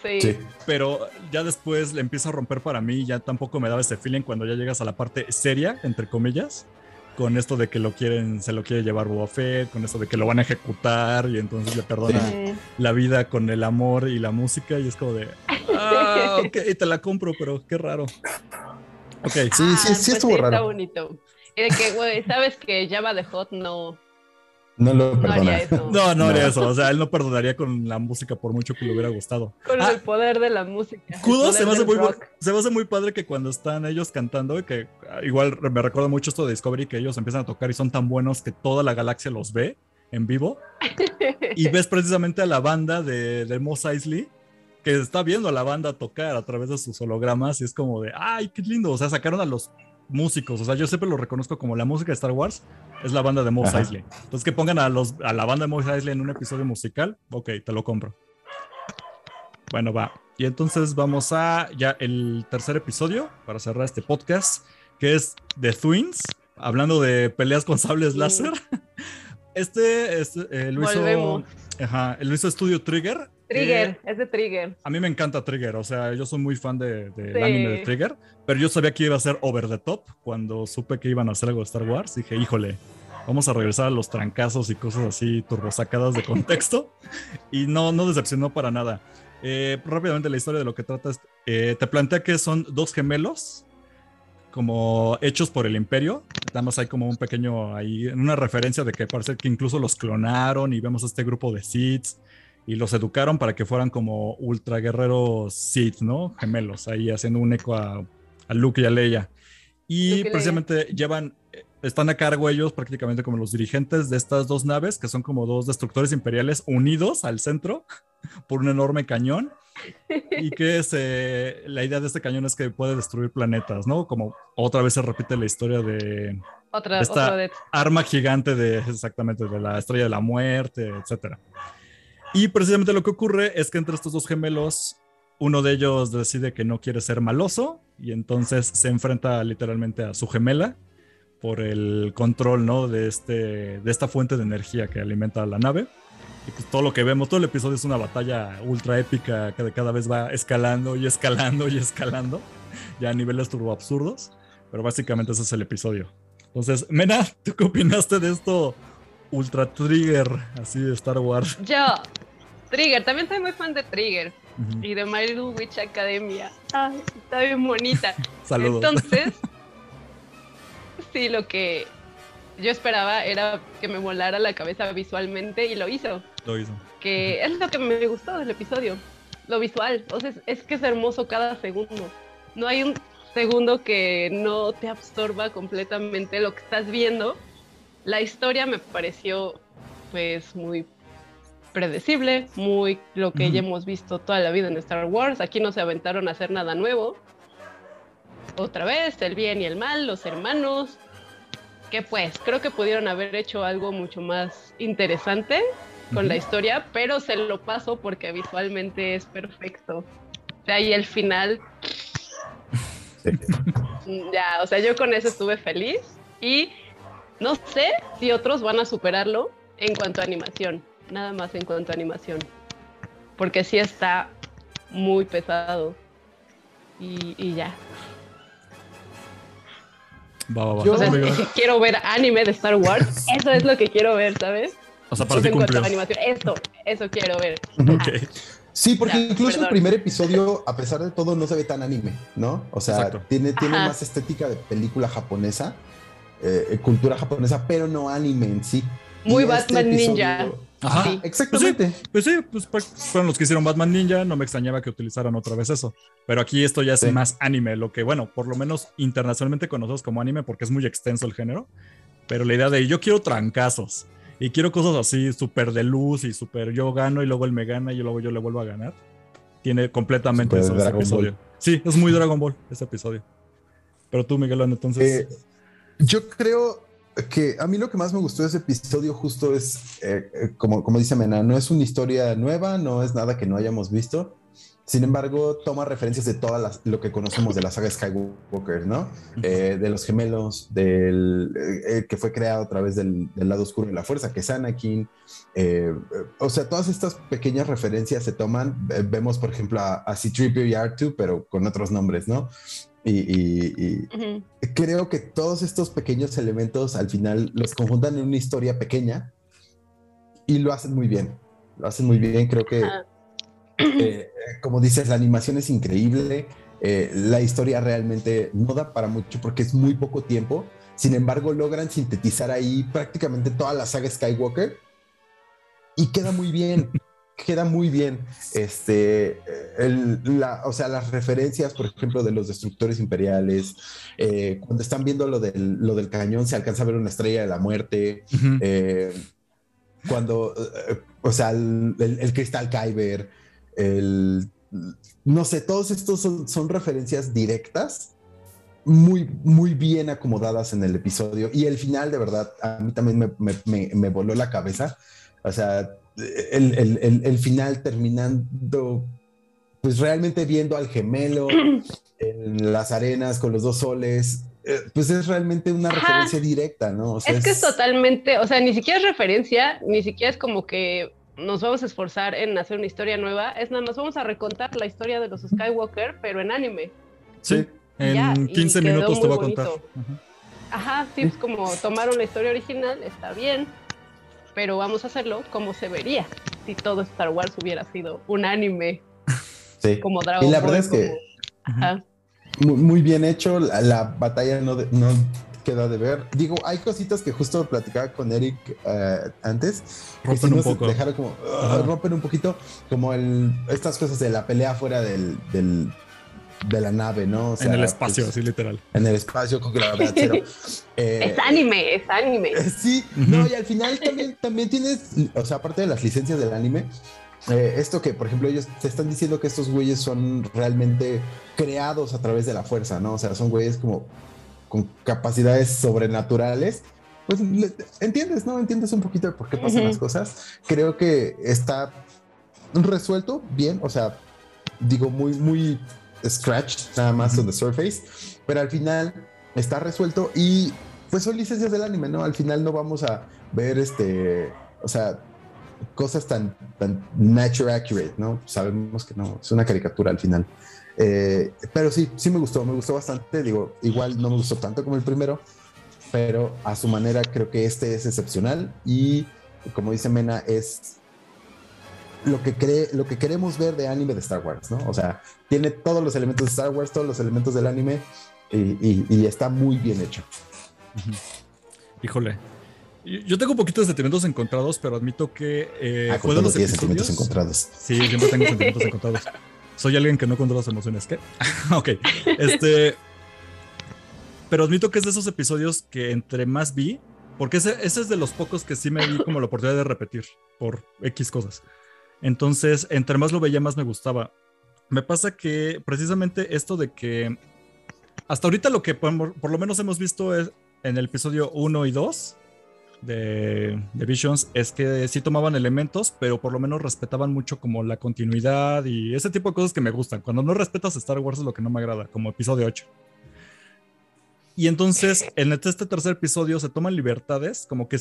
Sí. Sí. pero ya después le empieza a romper para mí, ya tampoco me daba ese feeling cuando ya llegas a la parte seria, entre comillas, con esto de que lo quieren, se lo quiere llevar Boba Fett, con esto de que lo van a ejecutar y entonces le perdona Sí. la vida con el amor y la música y es como de, ah, ok, te la compro, pero qué raro. Ok, Sí, sí, Ah, sí pues estuvo Está raro. bonito. Y de que, güey, sabes que Java de Hot no, No lo no perdona. haría eso. no, no haría No. eso, o sea, él no perdonaría con la música por mucho que le hubiera gustado. Con Ah, el poder de la música. Kudos se me, hace muy, se me hace muy padre que cuando están ellos cantando, que ah, igual me recuerda mucho esto de Discovery, que ellos empiezan a tocar y son tan buenos que toda la galaxia los ve en vivo. Y ves precisamente a la banda de, de Mos Eisley, que está viendo a la banda tocar a través de sus hologramas y es como de, ay, qué lindo. O sea, sacaron a los músicos. O sea, yo siempre lo reconozco como la música de Star Wars, es la banda de Mos. Eisley. Entonces, que pongan a, los, a la banda de Mos Eisley en un episodio musical, ok, te lo compro. Bueno, va. Y entonces vamos a ya el tercer episodio para cerrar este podcast, que es The Twins, hablando de peleas con sables Sí. láser. Este, este, eh, lo, hizo. Ajá, lo hizo Studio Trigger. Trigger, que es de Trigger. a mí me encanta Trigger, o sea, yo soy muy fan de- del Sí. anime de Trigger, pero yo sabía que iba a ser over the top cuando supe que iban a hacer algo de Star Wars. Dije, híjole, vamos a regresar a los trancazos y cosas así turbosacadas de contexto. y no, no decepcionó para nada. Eh, rápidamente la historia de lo que trata es, eh, te plantea que son dos gemelos como hechos por el imperio. Nada más hay como un pequeño ahí, una referencia de que parece que incluso los clonaron y vemos este grupo de Sith y los educaron para que fueran como ultra guerreros Sith, ¿no? Gemelos, ahí haciendo un eco a, a Luke y a Leia. Y Leia. precisamente llevan, están a cargo ellos prácticamente como los dirigentes de estas dos naves, que son como dos destructores imperiales unidos al centro por un enorme cañón. Y que se, la idea de este cañón es que puede destruir planetas, ¿no? Como otra vez se repite la historia de Otra, Esta- de arma gigante de exactamente de la estrella de la muerte, etcétera. Y precisamente lo que ocurre es que entre estos dos gemelos, uno de ellos decide que no quiere ser maloso y entonces se enfrenta literalmente a su gemela por el control, ¿no? De, este, de esta fuente de energía que alimenta a la nave. Y pues todo lo que vemos, todo el episodio es una batalla ultra épica que cada vez va escalando y escalando y escalando, ya a niveles turbo absurdos. Pero básicamente ese es el episodio. Entonces, Mena, ¿tú qué opinaste de esto Ultra Trigger, así de Star Wars? Yo, Trigger, también soy muy fan de Trigger y de My Little Witch Academia. Ay, está bien bonita. Saludos. Entonces, sí, lo que yo esperaba era que me volara la cabeza visualmente y lo hizo. Lo hizo. Que es lo que me gustó del episodio, lo visual. Entonces, es que es hermoso cada segundo. No hay un segundo que no te absorba completamente lo que estás viendo. La historia me pareció, pues, muy predecible, muy lo que ya Ujú. hemos visto toda la vida en Star Wars. Aquí no se aventaron a hacer nada nuevo. Otra vez, el bien y el mal, los hermanos. Que pues, creo que pudieron haber hecho algo mucho más interesante con la historia, pero se lo paso porque visualmente es perfecto. O sea, y el final, Sí. ya, o sea, yo con eso estuve feliz y no sé si otros van a superarlo en cuanto a animación, nada más en cuanto a animación, porque sí está muy pesado y, y ya. Va, va, va. Yo- O sea, si quiero ver anime de Star Wars, eso es lo que quiero ver, ¿sabes? O sea, para sea, ti en cuanto cumplió. a animación, esto, eso quiero ver. Ok. Sí, porque Ya, incluso perdón. el primer episodio, a pesar de todo, no se ve tan anime, ¿no? O sea, Exacto. tiene, tiene Ajá. más estética de película japonesa, eh, cultura japonesa, pero no anime en sí. Muy Y este Batman episodio- Ninja. Ajá. Sí. Exactamente. Pues sí, pues pa- fueron los que hicieron Batman Ninja, no me extrañaba que utilizaran otra vez eso. Pero aquí esto ya es Sí. más anime, lo que, bueno, por lo menos internacionalmente conocemos como anime porque es muy extenso el género. Pero la idea de yo quiero trancazos y quiero cosas así súper de luz y súper yo gano y luego él me gana y luego yo le vuelvo a ganar. Tiene completamente eso Dragon episodio. Sí, es muy Dragon Ball este episodio. Pero tú, Miguelón, entonces. Eh, yo creo que a mí lo que más me gustó de ese episodio justo es, eh, eh, como, como dice Mena, no es una historia nueva, no es nada que no hayamos visto. Sin embargo, toma referencias de todas las, lo que conocemos de la saga Skywalker, ¿no? Eh, de los gemelos, del eh, que fue creado a través del, lado oscuro de la fuerza, que es Anakin. Eh, o sea, todas estas pequeñas referencias se toman. vemos, por ejemplo, a, a C-3PO y R2, pero con otros nombres, ¿no? Y, creo que todos estos pequeños elementos al final los conjuntan en una historia pequeña y lo hacen muy bien. Lo hacen muy bien. Creo que eh, como dices, la animación es increíble. Eh, la historia realmente no da para mucho porque es muy poco tiempo. Sin embargo, logran sintetizar ahí prácticamente toda la saga Skywalker y queda muy bien. queda muy bien. Este, o sea, las referencias, por ejemplo, de los destructores imperiales, eh, cuando están viendo lo del, lo del cañón, se alcanza a ver una estrella de la muerte. cuando, o sea, el, el cristal Kyber el, no sé, todos estos son, referencias directas, muy, muy bien acomodadas en el episodio. Y el final, de verdad, a mí también me, voló la cabeza. O sea, el, final terminando, pues realmente viendo al gemelo en las arenas con los dos soles, eh, pues es realmente una referencia directa, ¿no? es que es totalmente, o sea, ni siquiera es referencia, ni siquiera es como que nos vamos a esforzar en hacer una historia nueva, es nada más vamos a recontar la historia de los Skywalker, pero en anime. Sí, en 15 minutos te voy a contar. Ajá, sí, es como tomaron la historia original, está bien, pero vamos a hacerlo como se vería si todo Star Wars hubiera sido un anime. Sí. Como Dragon Y la verdad es que muy, bien hecho, la, batalla no, no queda de ver. Digo, hay cositas que justo platicaba con Eric eh, antes. Rompen un poco. Dejaron como, uh, rompen un poquito, como el, estas cosas de la pelea fuera del, del de la nave, ¿no? en el espacio, pues, así literal. En el espacio con gravedad cero. Eh, es anime, es anime. Eh, sí, no, y al final también, también tienes, o sea, aparte de las licencias del anime, esto que, por ejemplo, ellos te están diciendo que estos güeyes son realmente creados a través de la fuerza, ¿no? O sea, son güeyes como con capacidades sobrenaturales, pues entiendes, ¿no? Entiendes un poquito de por qué pasan las cosas. Creo que está resuelto bien, o sea, digo, muy, muy scratch, nada más on the surface, pero al final está resuelto y pues son licencias del anime, ¿no? Al final no vamos a ver este, o sea, cosas tan, tan nature accurate, ¿no? Sabemos que no, es una caricatura al final. Eh, pero sí, sí me gustó, me gustó bastante. Digo, igual no me gustó tanto como el primero, pero a su manera creo que este es excepcional y como dice Mena, es lo que, cree, lo que queremos ver de anime de Star Wars, ¿no? O sea, tiene todos los elementos de Star Wars, todos los elementos del anime y, está muy bien hecho. Híjole. Yo tengo un poquito de sentimientos encontrados, pero admito que eh, ah, los sentimientos encontrados. Sí, siempre tengo sentimientos encontrados. Soy alguien que no controla las emociones. ¿Qué? ok. Este. Pero admito que es de esos episodios que entre más vi, porque ese, ese, es de los pocos que sí me di como la oportunidad de repetir por X cosas. Entonces, entre más lo veía, más me gustaba. Me pasa que precisamente esto de que hasta ahorita lo que por, lo menos hemos visto es en el episodio 1 y 2 de, Visions es que sí tomaban elementos, pero por lo menos respetaban mucho como la continuidad y ese tipo de cosas que me gustan. Cuando no respetas Star Wars es lo que no me agrada, como episodio 8. Y entonces en este tercer episodio se toman libertades, como que,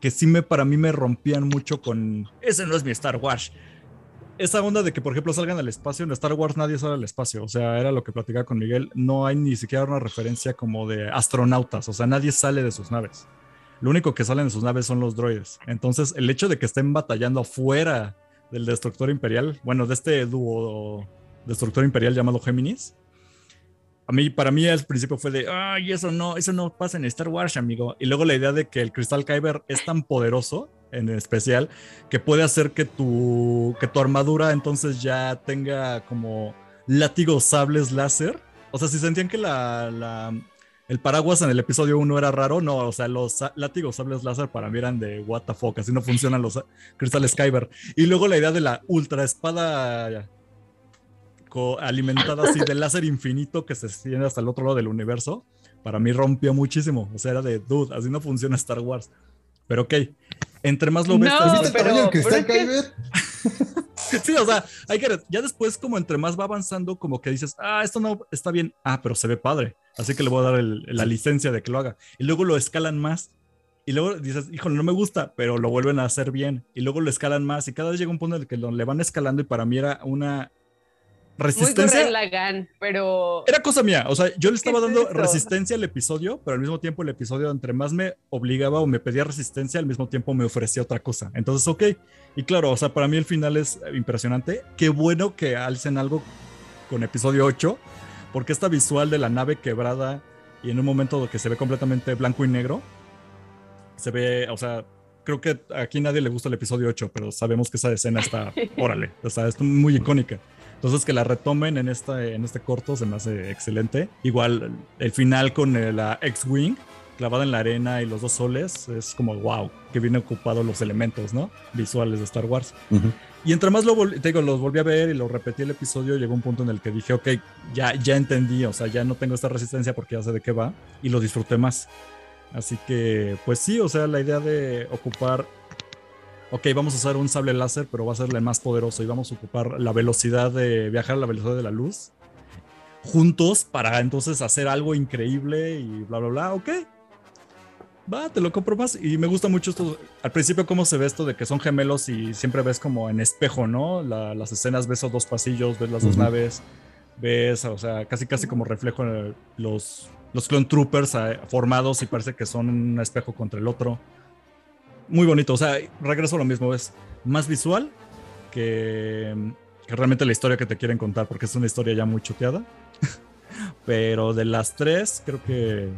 que sí me, para mí me rompían mucho con, ese no es mi Star Wars. Esa onda de que, por ejemplo, salgan al espacio, en Star Wars nadie sale al espacio, o sea, era lo que platicaba con Miguel, no hay ni siquiera una referencia como de astronautas, o sea, nadie sale de sus naves lo único que salen de sus naves son los droides. Entonces, el hecho de que estén batallando afuera del destructor imperial, bueno, de este dúo destructor imperial llamado Géminis, a mí, para mí al principio fue de, ay, eso no, eso no pasa en Star Wars, amigo. Y luego la idea de que el cristal Kyber es tan poderoso, en especial, que puede hacer que tu, que tu armadura entonces ya tenga como látigos sables láser. O sea, si sentían que la, el paraguas en el episodio 1 era raro, no, o sea, los látigos sables láser para mí eran de what the fuck, así no funcionan los cristales Kyber. Y luego la idea de la ultra espada alimentada así de láser infinito que se extiende hasta el otro lado del universo, para mí rompió muchísimo. O sea, era de dude, así no funciona Star Wars. Pero ok, entre más lo ves, no, pero, el cristal Kyber? sí, o sea, hay que, ya después como entre más va avanzando, como que dices, ah, esto no está bien, ah, pero se ve padre, así que le voy a dar la licencia de que lo haga. Y luego lo escalan más. Y luego dices, híjole, no me gusta, pero lo vuelven a hacer bien. Y luego lo escalan más. Y cada vez llega un punto en el que lo, le van escalando y para mí era una resistencia. Muy Lagan, pero. Era cosa mía. O sea, yo le estaba dando resistencia al episodio, pero al mismo tiempo el episodio, entre más me obligaba o me pedía resistencia, al mismo tiempo me ofrecía otra cosa. Entonces, ok. Y claro, o sea, para mí el final es impresionante. Qué bueno que alcen algo con episodio 8, porque esta visual de la nave quebrada y en un momento que se ve completamente blanco y negro, se ve, o sea, creo que aquí nadie le gusta el episodio 8, pero sabemos que esa escena está, órale, o sea, es muy icónica. Entonces que la retomen en, esta, en este corto se me hace excelente. Igual el final con la X-Wing clavada en la arena y los dos soles es como wow, que viene ocupado los elementos, ¿no? Visuales de Star Wars. Y entre más lo te digo, los volví a ver y lo repetí el episodio, llegó un punto en el que dije, ok, ya, ya entendí, o sea, ya no tengo esta resistencia porque ya sé de qué va y lo disfruté más. Así que, pues sí, o sea, la idea de ocupar ok, vamos a usar un sable láser, pero va a ser el más poderoso y vamos a ocupar la velocidad de viajar a la velocidad de la luz juntos para entonces hacer algo increíble y bla, bla, bla, ok. Va, te lo compro más. Y me gusta mucho esto. Al principio, cómo se ve esto de que son gemelos y siempre ves como en espejo, ¿no? las escenas, ves esos dos pasillos, ves las dos naves, ves, o sea, casi, casi como reflejo los, los clone troopers eh, formados y parece que son un espejo contra el otro muy bonito. O sea, regreso a lo mismo, es más visual que, realmente la historia que te quieren contar, porque es una historia ya muy choteada. Pero de las tres, creo que.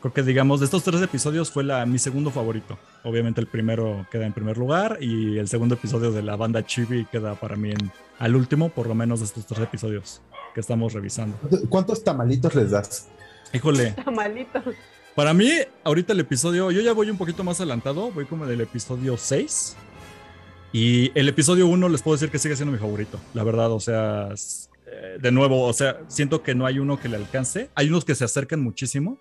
Creo que, digamos, de estos tres episodios fue la, mi segundo favorito. Obviamente, el primero queda en primer lugar y el segundo episodio de la banda Chibi queda para mí en, al último, por lo menos de estos tres episodios que estamos revisando. ¿Cuántos tamalitos les das? Híjole. Tamalitos. Para mí, ahorita el episodio, yo ya voy un poquito más adelantado, voy como del episodio 6. Y el episodio 1 les puedo decir que sigue siendo mi favorito, la verdad, o sea, eh, de nuevo, o sea, siento que no hay uno que le alcance. Hay unos que se acercan muchísimo.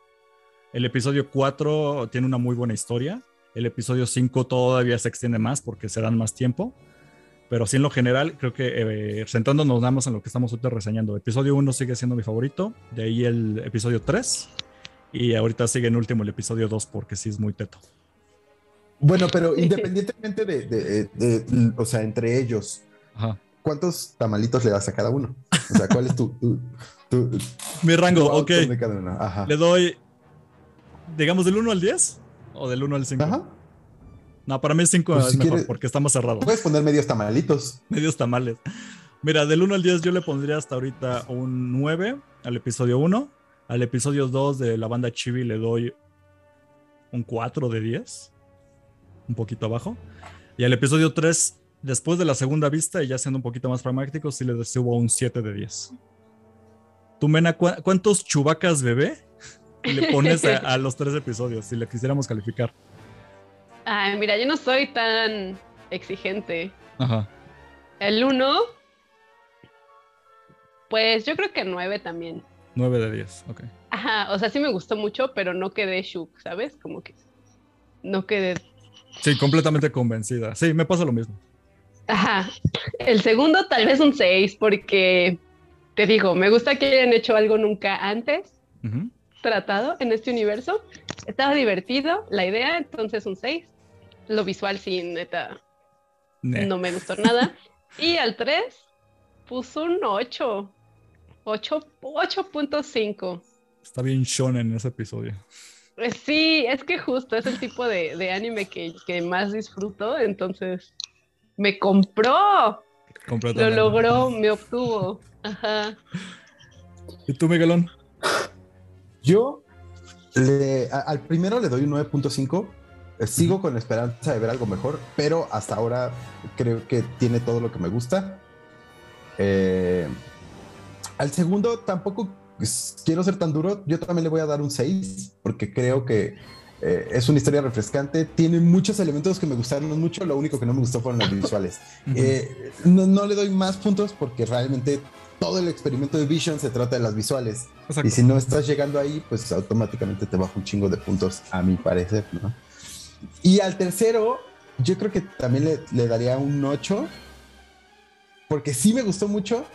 El episodio 4 tiene una muy buena historia. El episodio 5 todavía se extiende más porque se dan más tiempo. Pero sí, en lo general, creo que eh, sentándonos nada más en lo que estamos ahorita reseñando. Episodio 1 sigue siendo mi favorito. De ahí el episodio 3 y ahorita sigue en último el episodio 2 porque sí es muy teto. Bueno, pero independientemente de, o sea, entre ellos, ¿cuántos tamalitos le das a cada uno? O sea, ¿cuál es tu... Mi rango, ok. Le doy, digamos, del 1 al 10 o del 1 al 5. Ajá. No, para mí 5 pues es mejor porque está más cerrado. Puedes poner medios tamalitos. Medios tamales. Mira, del 1 al 10 yo le pondría hasta ahorita un 9 al episodio 1 al episodio 2 de la banda Chibi le doy un 4 de 10. Un poquito abajo. Y al episodio 3, después de la segunda vista y ya siendo un poquito más pragmático, sí le subo un 7 de 10. Tú, Mena, ¿cuántos chubacas bebé le pones a, los tres episodios si le quisiéramos calificar? Ay, mira, yo no soy tan exigente. Ajá. El 1, pues yo creo que 9 también. 9 de 10, ok. Ajá, o sea, sí me gustó mucho, pero no quedé shook, ¿sabes? Como que no quedé. Sí, completamente convencida. Sí, me pasa lo mismo. Ajá. El segundo, tal vez un 6, porque te digo, me gusta que hayan hecho algo nunca antes tratado en este universo. Estaba divertido la idea, entonces un 6. Lo visual, sí, neta, no me gustó nada. y al 3, puso un 8. 8.5. Está bien shonen en ese episodio. Pues sí, es que justo es el tipo de, anime que, más disfruto, entonces me compró. Lo logró, me obtuvo. Ajá. ¿Y tú, Miguelón? Yo le, al primero le doy un 9.5. Eh, sigo con la esperanza de ver algo mejor, pero hasta ahora creo que tiene todo lo que me gusta. Eh, al segundo tampoco quiero ser tan duro, yo también le voy a dar un 6, porque creo que eh, es una historia refrescante, tiene muchos elementos que me gustaron mucho, lo único que no me gustó fueron los visuales. Eh, no, le doy más puntos porque realmente todo el experimento de Vision se trata de las visuales. Y si no estás llegando ahí, pues automáticamente te baja un chingo de puntos, a mi parecer, Y al tercero, yo creo que también le, le daría un 8 porque sí me gustó mucho,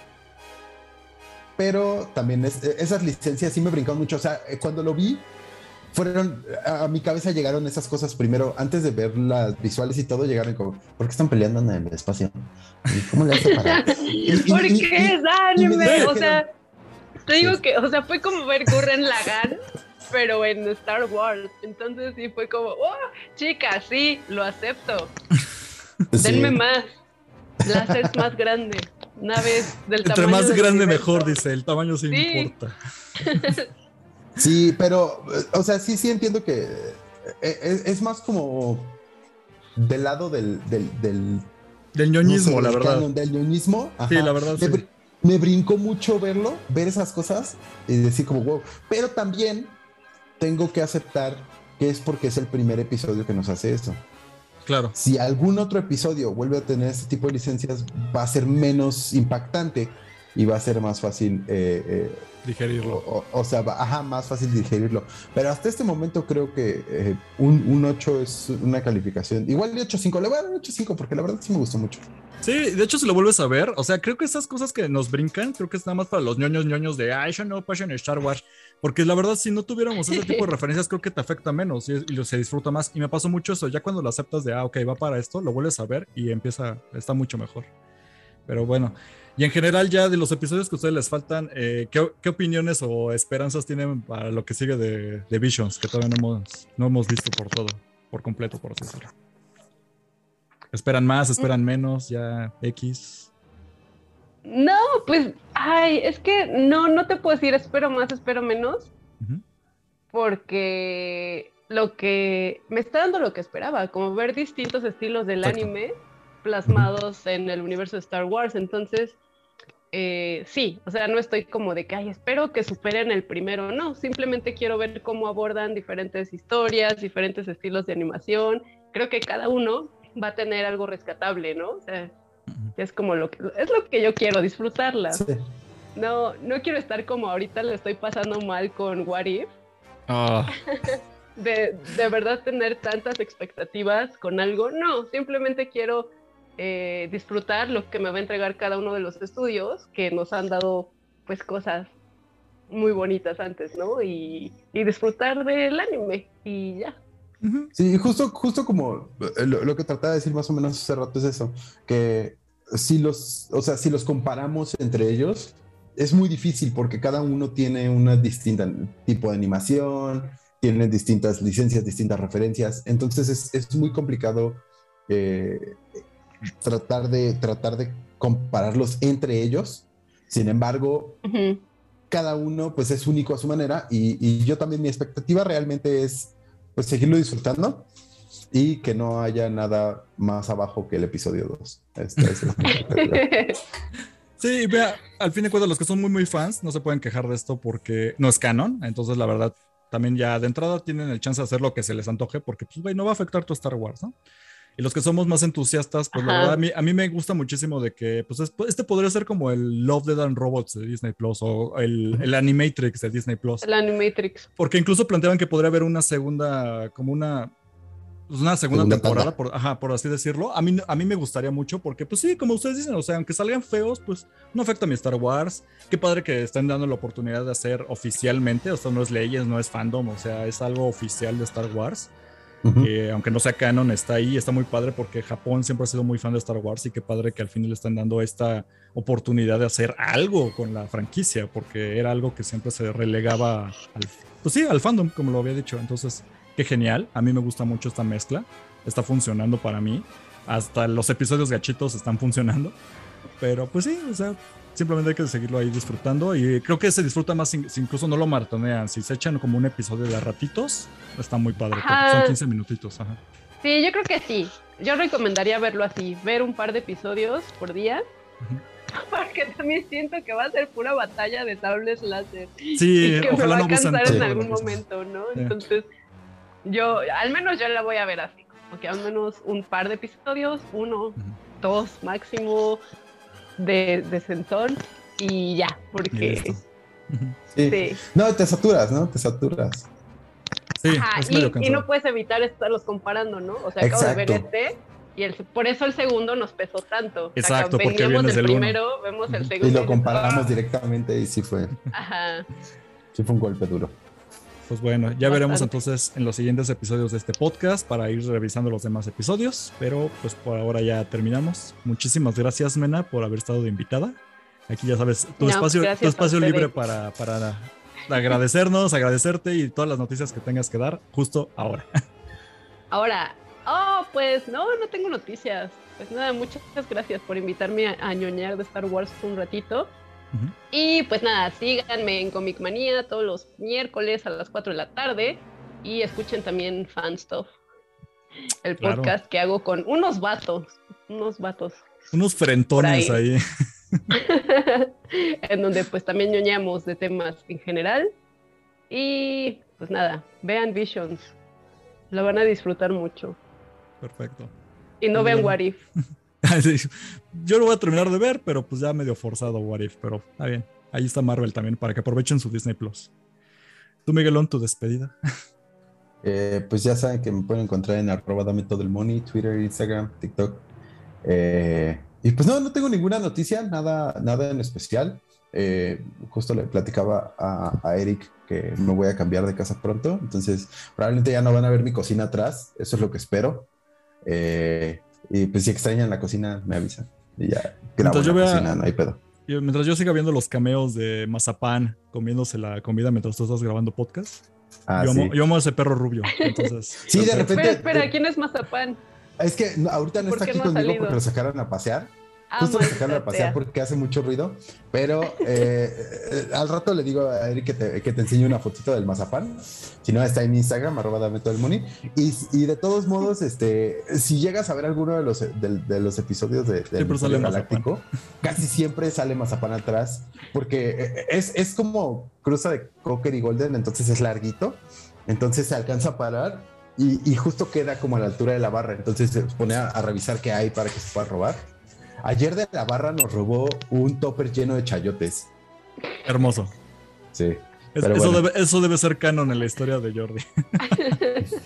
pero también es- esas licencias sí me brincaron mucho. O sea, eh, cuando lo vi, fueron a, mi cabeza llegaron esas cosas primero, antes de ver las visuales y todo, llegaron como, ¿por qué están peleando en el espacio? ¿Y ¿Cómo le hace para...? y- ¿Por y- qué y- es anime? O sea, te digo que, o sea, fue como ver Gurren Lagann, pero en Star Wars. Entonces sí fue como, oh, chica, sí, lo acepto. Sí. Denme más. Láseres más grande. Naves del Entre tamaño más del grande, universo. mejor, dice. El tamaño sí, Sí. importa. Sí, pero, eh, o sea, sí, sí entiendo que eh, es, es más como del lado del... del, del Del no ñoñismo, sé, la verdad. canon, del ñoñismo. Sí, la verdad, Me, sí. br- me brincó mucho verlo, ver esas cosas y decir como, wow. Pero también tengo que aceptar que es porque es el primer episodio que nos hace eso. Claro. Si algún otro episodio vuelve a tener este tipo de licencias, va a ser menos impactante y va a ser más fácil eh, eh, Digerirlo. o, o- o sea, va- ajá, más fácil digerirlo. Pero hasta este momento creo que eh, un, un 8 es una calificación. Igual de 8.5, le voy a dar un 8.5 porque la verdad sí me gustó mucho. Sí, de hecho, si lo vuelves a ver, o sea, creo que esas cosas que nos brincan, creo que es nada más para los ñoños ñoños de, ay, yo no paso en Star Wars. Porque la verdad, si no tuviéramos ese tipo de referencias, creo que te afecta menos y, y se disfruta más. Y me pasó mucho eso, ya cuando lo aceptas de, ah, ok, va para esto, lo vuelves a ver y empieza, está mucho mejor. Pero bueno, y en general ya de los episodios que a ustedes les faltan, eh, ¿qué, qué opiniones o esperanzas tienen para lo que sigue de, de Visions, que todavía no hemos, no hemos visto por todo, por completo, por así decirlo? ¿Esperan más, esperan menos, ya X? No, pues, ay, es que no, no te puedo decir espero más, espero menos, porque lo que me está dando lo que esperaba, como ver distintos estilos del Exacto. anime plasmados en el universo de Star Wars. Entonces, eh, sí, o sea, no estoy como de que, ay, espero que superen el primero, no, simplemente quiero ver cómo abordan diferentes historias, diferentes estilos de animación. Creo que cada uno va a tener algo rescatable, ¿no? O sea, es como lo que, es lo que yo quiero, disfrutarla. Sí. No, no quiero estar como ahorita le estoy pasando mal con What If, Ah, de, de verdad tener tantas expectativas con algo. No, simplemente quiero eh, disfrutar lo que me va a entregar cada uno de los estudios que nos han dado pues cosas muy bonitas antes, ¿no? Y, y disfrutar del anime y ya. Sí, justo, justo como eh, lo, lo que trataba de decir más o menos hace rato es eso, que si los, o sea, si los comparamos entre ellos, es muy difícil porque cada uno tiene una distinta tipo de animación, tiene distintas licencias, distintas referencias, entonces es, es muy complicado eh, tratar, de, tratar de compararlos entre ellos. Sin embargo, Ujú. cada uno pues es único a su manera y, y yo también mi expectativa realmente es pues seguirlo disfrutando y que no haya nada más abajo que el episodio 2. Esta es la expectativa. Sí, vea, al fin de cuentas, los que son muy, muy fans no se pueden quejar de esto porque no es canon. Entonces, la verdad, también ya de entrada tienen el chance de hacer lo que se les antoje porque, pues, no va a afectar tu Star Wars, ¿no? Y los que somos más entusiastas, pues la verdad, a mí, a mí me gusta muchísimo de que, pues, es- este podría ser como el Love, Dead and Robots de Disney Plus o el, el Animatrix de Disney Plus. El Animatrix. Porque incluso planteaban que podría haber una segunda, como una, pues una segunda, Segunda temporada, por, ajá, por así decirlo. A mí, a mí me gustaría mucho porque, pues sí, como ustedes dicen, o sea, aunque salgan feos, pues no afecta a mi Star Wars. Qué padre que estén dando la oportunidad de hacer oficialmente, o sea, no es leyes, no es fandom, o sea, es algo oficial de Star Wars. Que aunque no sea canon, está ahí, está muy padre porque Japón siempre ha sido muy fan de Star Wars y qué padre que al fin le están dando esta oportunidad de hacer algo con la franquicia, porque era algo que siempre se relegaba al, pues sí, al fandom, como lo había dicho. Entonces, qué genial, a mí me gusta mucho esta mezcla, está funcionando para mí, hasta los episodios gachitos están funcionando, pero pues sí, o sea, simplemente hay que seguirlo ahí disfrutando y creo que se disfruta más si, si incluso no lo maratonean, si se echan como un episodio de a ratitos, está muy padre, Ajá. son 15 minutitos, ajá. Sí, yo creo que sí. Yo recomendaría verlo así, ver un par de episodios por día. Ujú. Porque también siento que va a ser pura batalla de sables láser. Sí, y que me ojalá va no a cansar en algún momento, ¿no? Sí. Entonces, yo, al menos yo la voy a ver así. Porque al menos un par de episodios, uno, Ujú. dos máximo de, de sentón y ya, porque. Sí. sí. No, te saturas, ¿no? Te saturas. Sí, Ajá, es y, medio y cansado. no puedes evitar estarlos comparando, ¿no? O sea, acabo de ver este Y el, por eso el segundo nos pesó tanto. Exacto, o sea, porque del uno. primero, vemos el segundo. Y lo dices, comparamos "Ah". directamente y sí fue, Ajá. sí fue un golpe duro. Pues bueno, ya veremos entonces en los siguientes episodios de este podcast para ir revisando los demás episodios, pero pues por ahora ya terminamos. Muchísimas gracias, Mena, por haber estado de invitada. Aquí ya sabes, tu No, espacio, tu espacio libre para, para agradecernos, agradecerte y todas las noticias que tengas que dar justo ahora. Ahora, oh, pues no, no tengo noticias. Pues nada, muchas gracias por invitarme a, a ñoñar de Star Wars un ratito. Ujú. Y pues nada, síganme en Comic Manía todos los miércoles a las 4 de la tarde y escuchen también Fan Stuff, el Claro. podcast que hago con unos vatos, unos vatos, Unos frentones Por ahí. en donde pues también ñoñamos de temas en general. Y pues nada, vean Visions, lo van a disfrutar mucho. Perfecto. Y no Muy vean bien. What If. Yo lo voy a terminar de ver, pero pues ya medio forzado What If, pero está bien. Ahí está Marvel también para que aprovechen su Disney Plus. Tú, Miguelón, tu despedida. Eh, pues ya saben que me pueden encontrar en arroba dame todo el money, Twitter, Instagram, TikTok. Eh, y pues no, no tengo ninguna noticia, nada, nada en especial. Eh, justo le platicaba a, a Eric que me voy a cambiar de casa pronto, entonces probablemente ya no van a ver mi cocina atrás, eso es lo que espero. Eh, y pues si extrañan la cocina, me avisan. Y ya grabo yo la vea- cocina, no hay pedo. Yo- mientras yo siga viendo los cameos de Mazapán comiéndose la comida mientras tú estás grabando podcast, Ah, yo, sí. amo, yo amo a ese perro rubio. Entonces, Sí, de repente- Espera, espera, ¿quién es Mazapán? Es que no, ahorita no ¿Por está aquí no conmigo porque lo sacaron a pasear. Justo lo maldita sacaron a pasear sea. porque hace mucho ruido, pero eh, eh, al rato le digo a Eric que te, que te enseñe una fotito del mazapán. Si no, está en mi Instagram, arroba dame todo el money. Y, y de todos modos, este, si llegas a ver alguno de los, de, de los episodios de, del sale Galáctico, casi siempre sale mazapán atrás, porque eh, es, es como cruza de Cocker y Golden, entonces es larguito, entonces se alcanza a parar y, y justo queda como a la altura de la barra, entonces se pone a, a revisar qué hay para que se pueda robar. Ayer de la barra nos robó un topper lleno de chayotes. Hermoso. Sí. Es- eso, bueno. debe, eso debe ser canon en la historia de Jordi.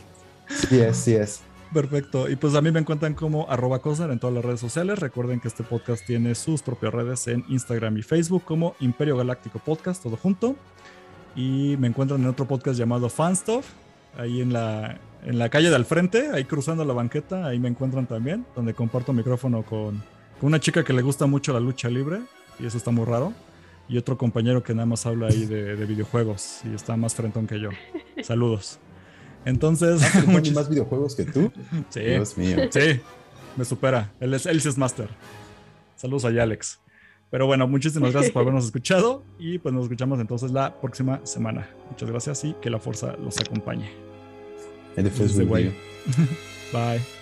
Sí es, sí es. Perfecto. Y pues a mí me encuentran como arroba Cosner en todas las redes sociales. Recuerden que este podcast tiene sus propias redes en Instagram y Facebook como Imperio Galáctico Podcast, todo junto. Y me encuentran en otro podcast llamado Fanstuff, ahí en la, en la calle de al frente, ahí cruzando la banqueta, ahí me encuentran también, donde comparto micrófono con, con una chica que le gusta mucho la lucha libre, y eso está muy raro. Y otro compañero que nada más habla ahí de, de videojuegos y está más frentón que yo. Saludos. Entonces, ¿Hay muchis- más videojuegos que tú? Sí, Dios mío. sí, me supera. Él es, él es Master. Saludos a Alex. Pero bueno, muchísimas gracias por habernos escuchado y pues nos escuchamos entonces la próxima semana. Muchas gracias y que la fuerza los acompañe. Bye.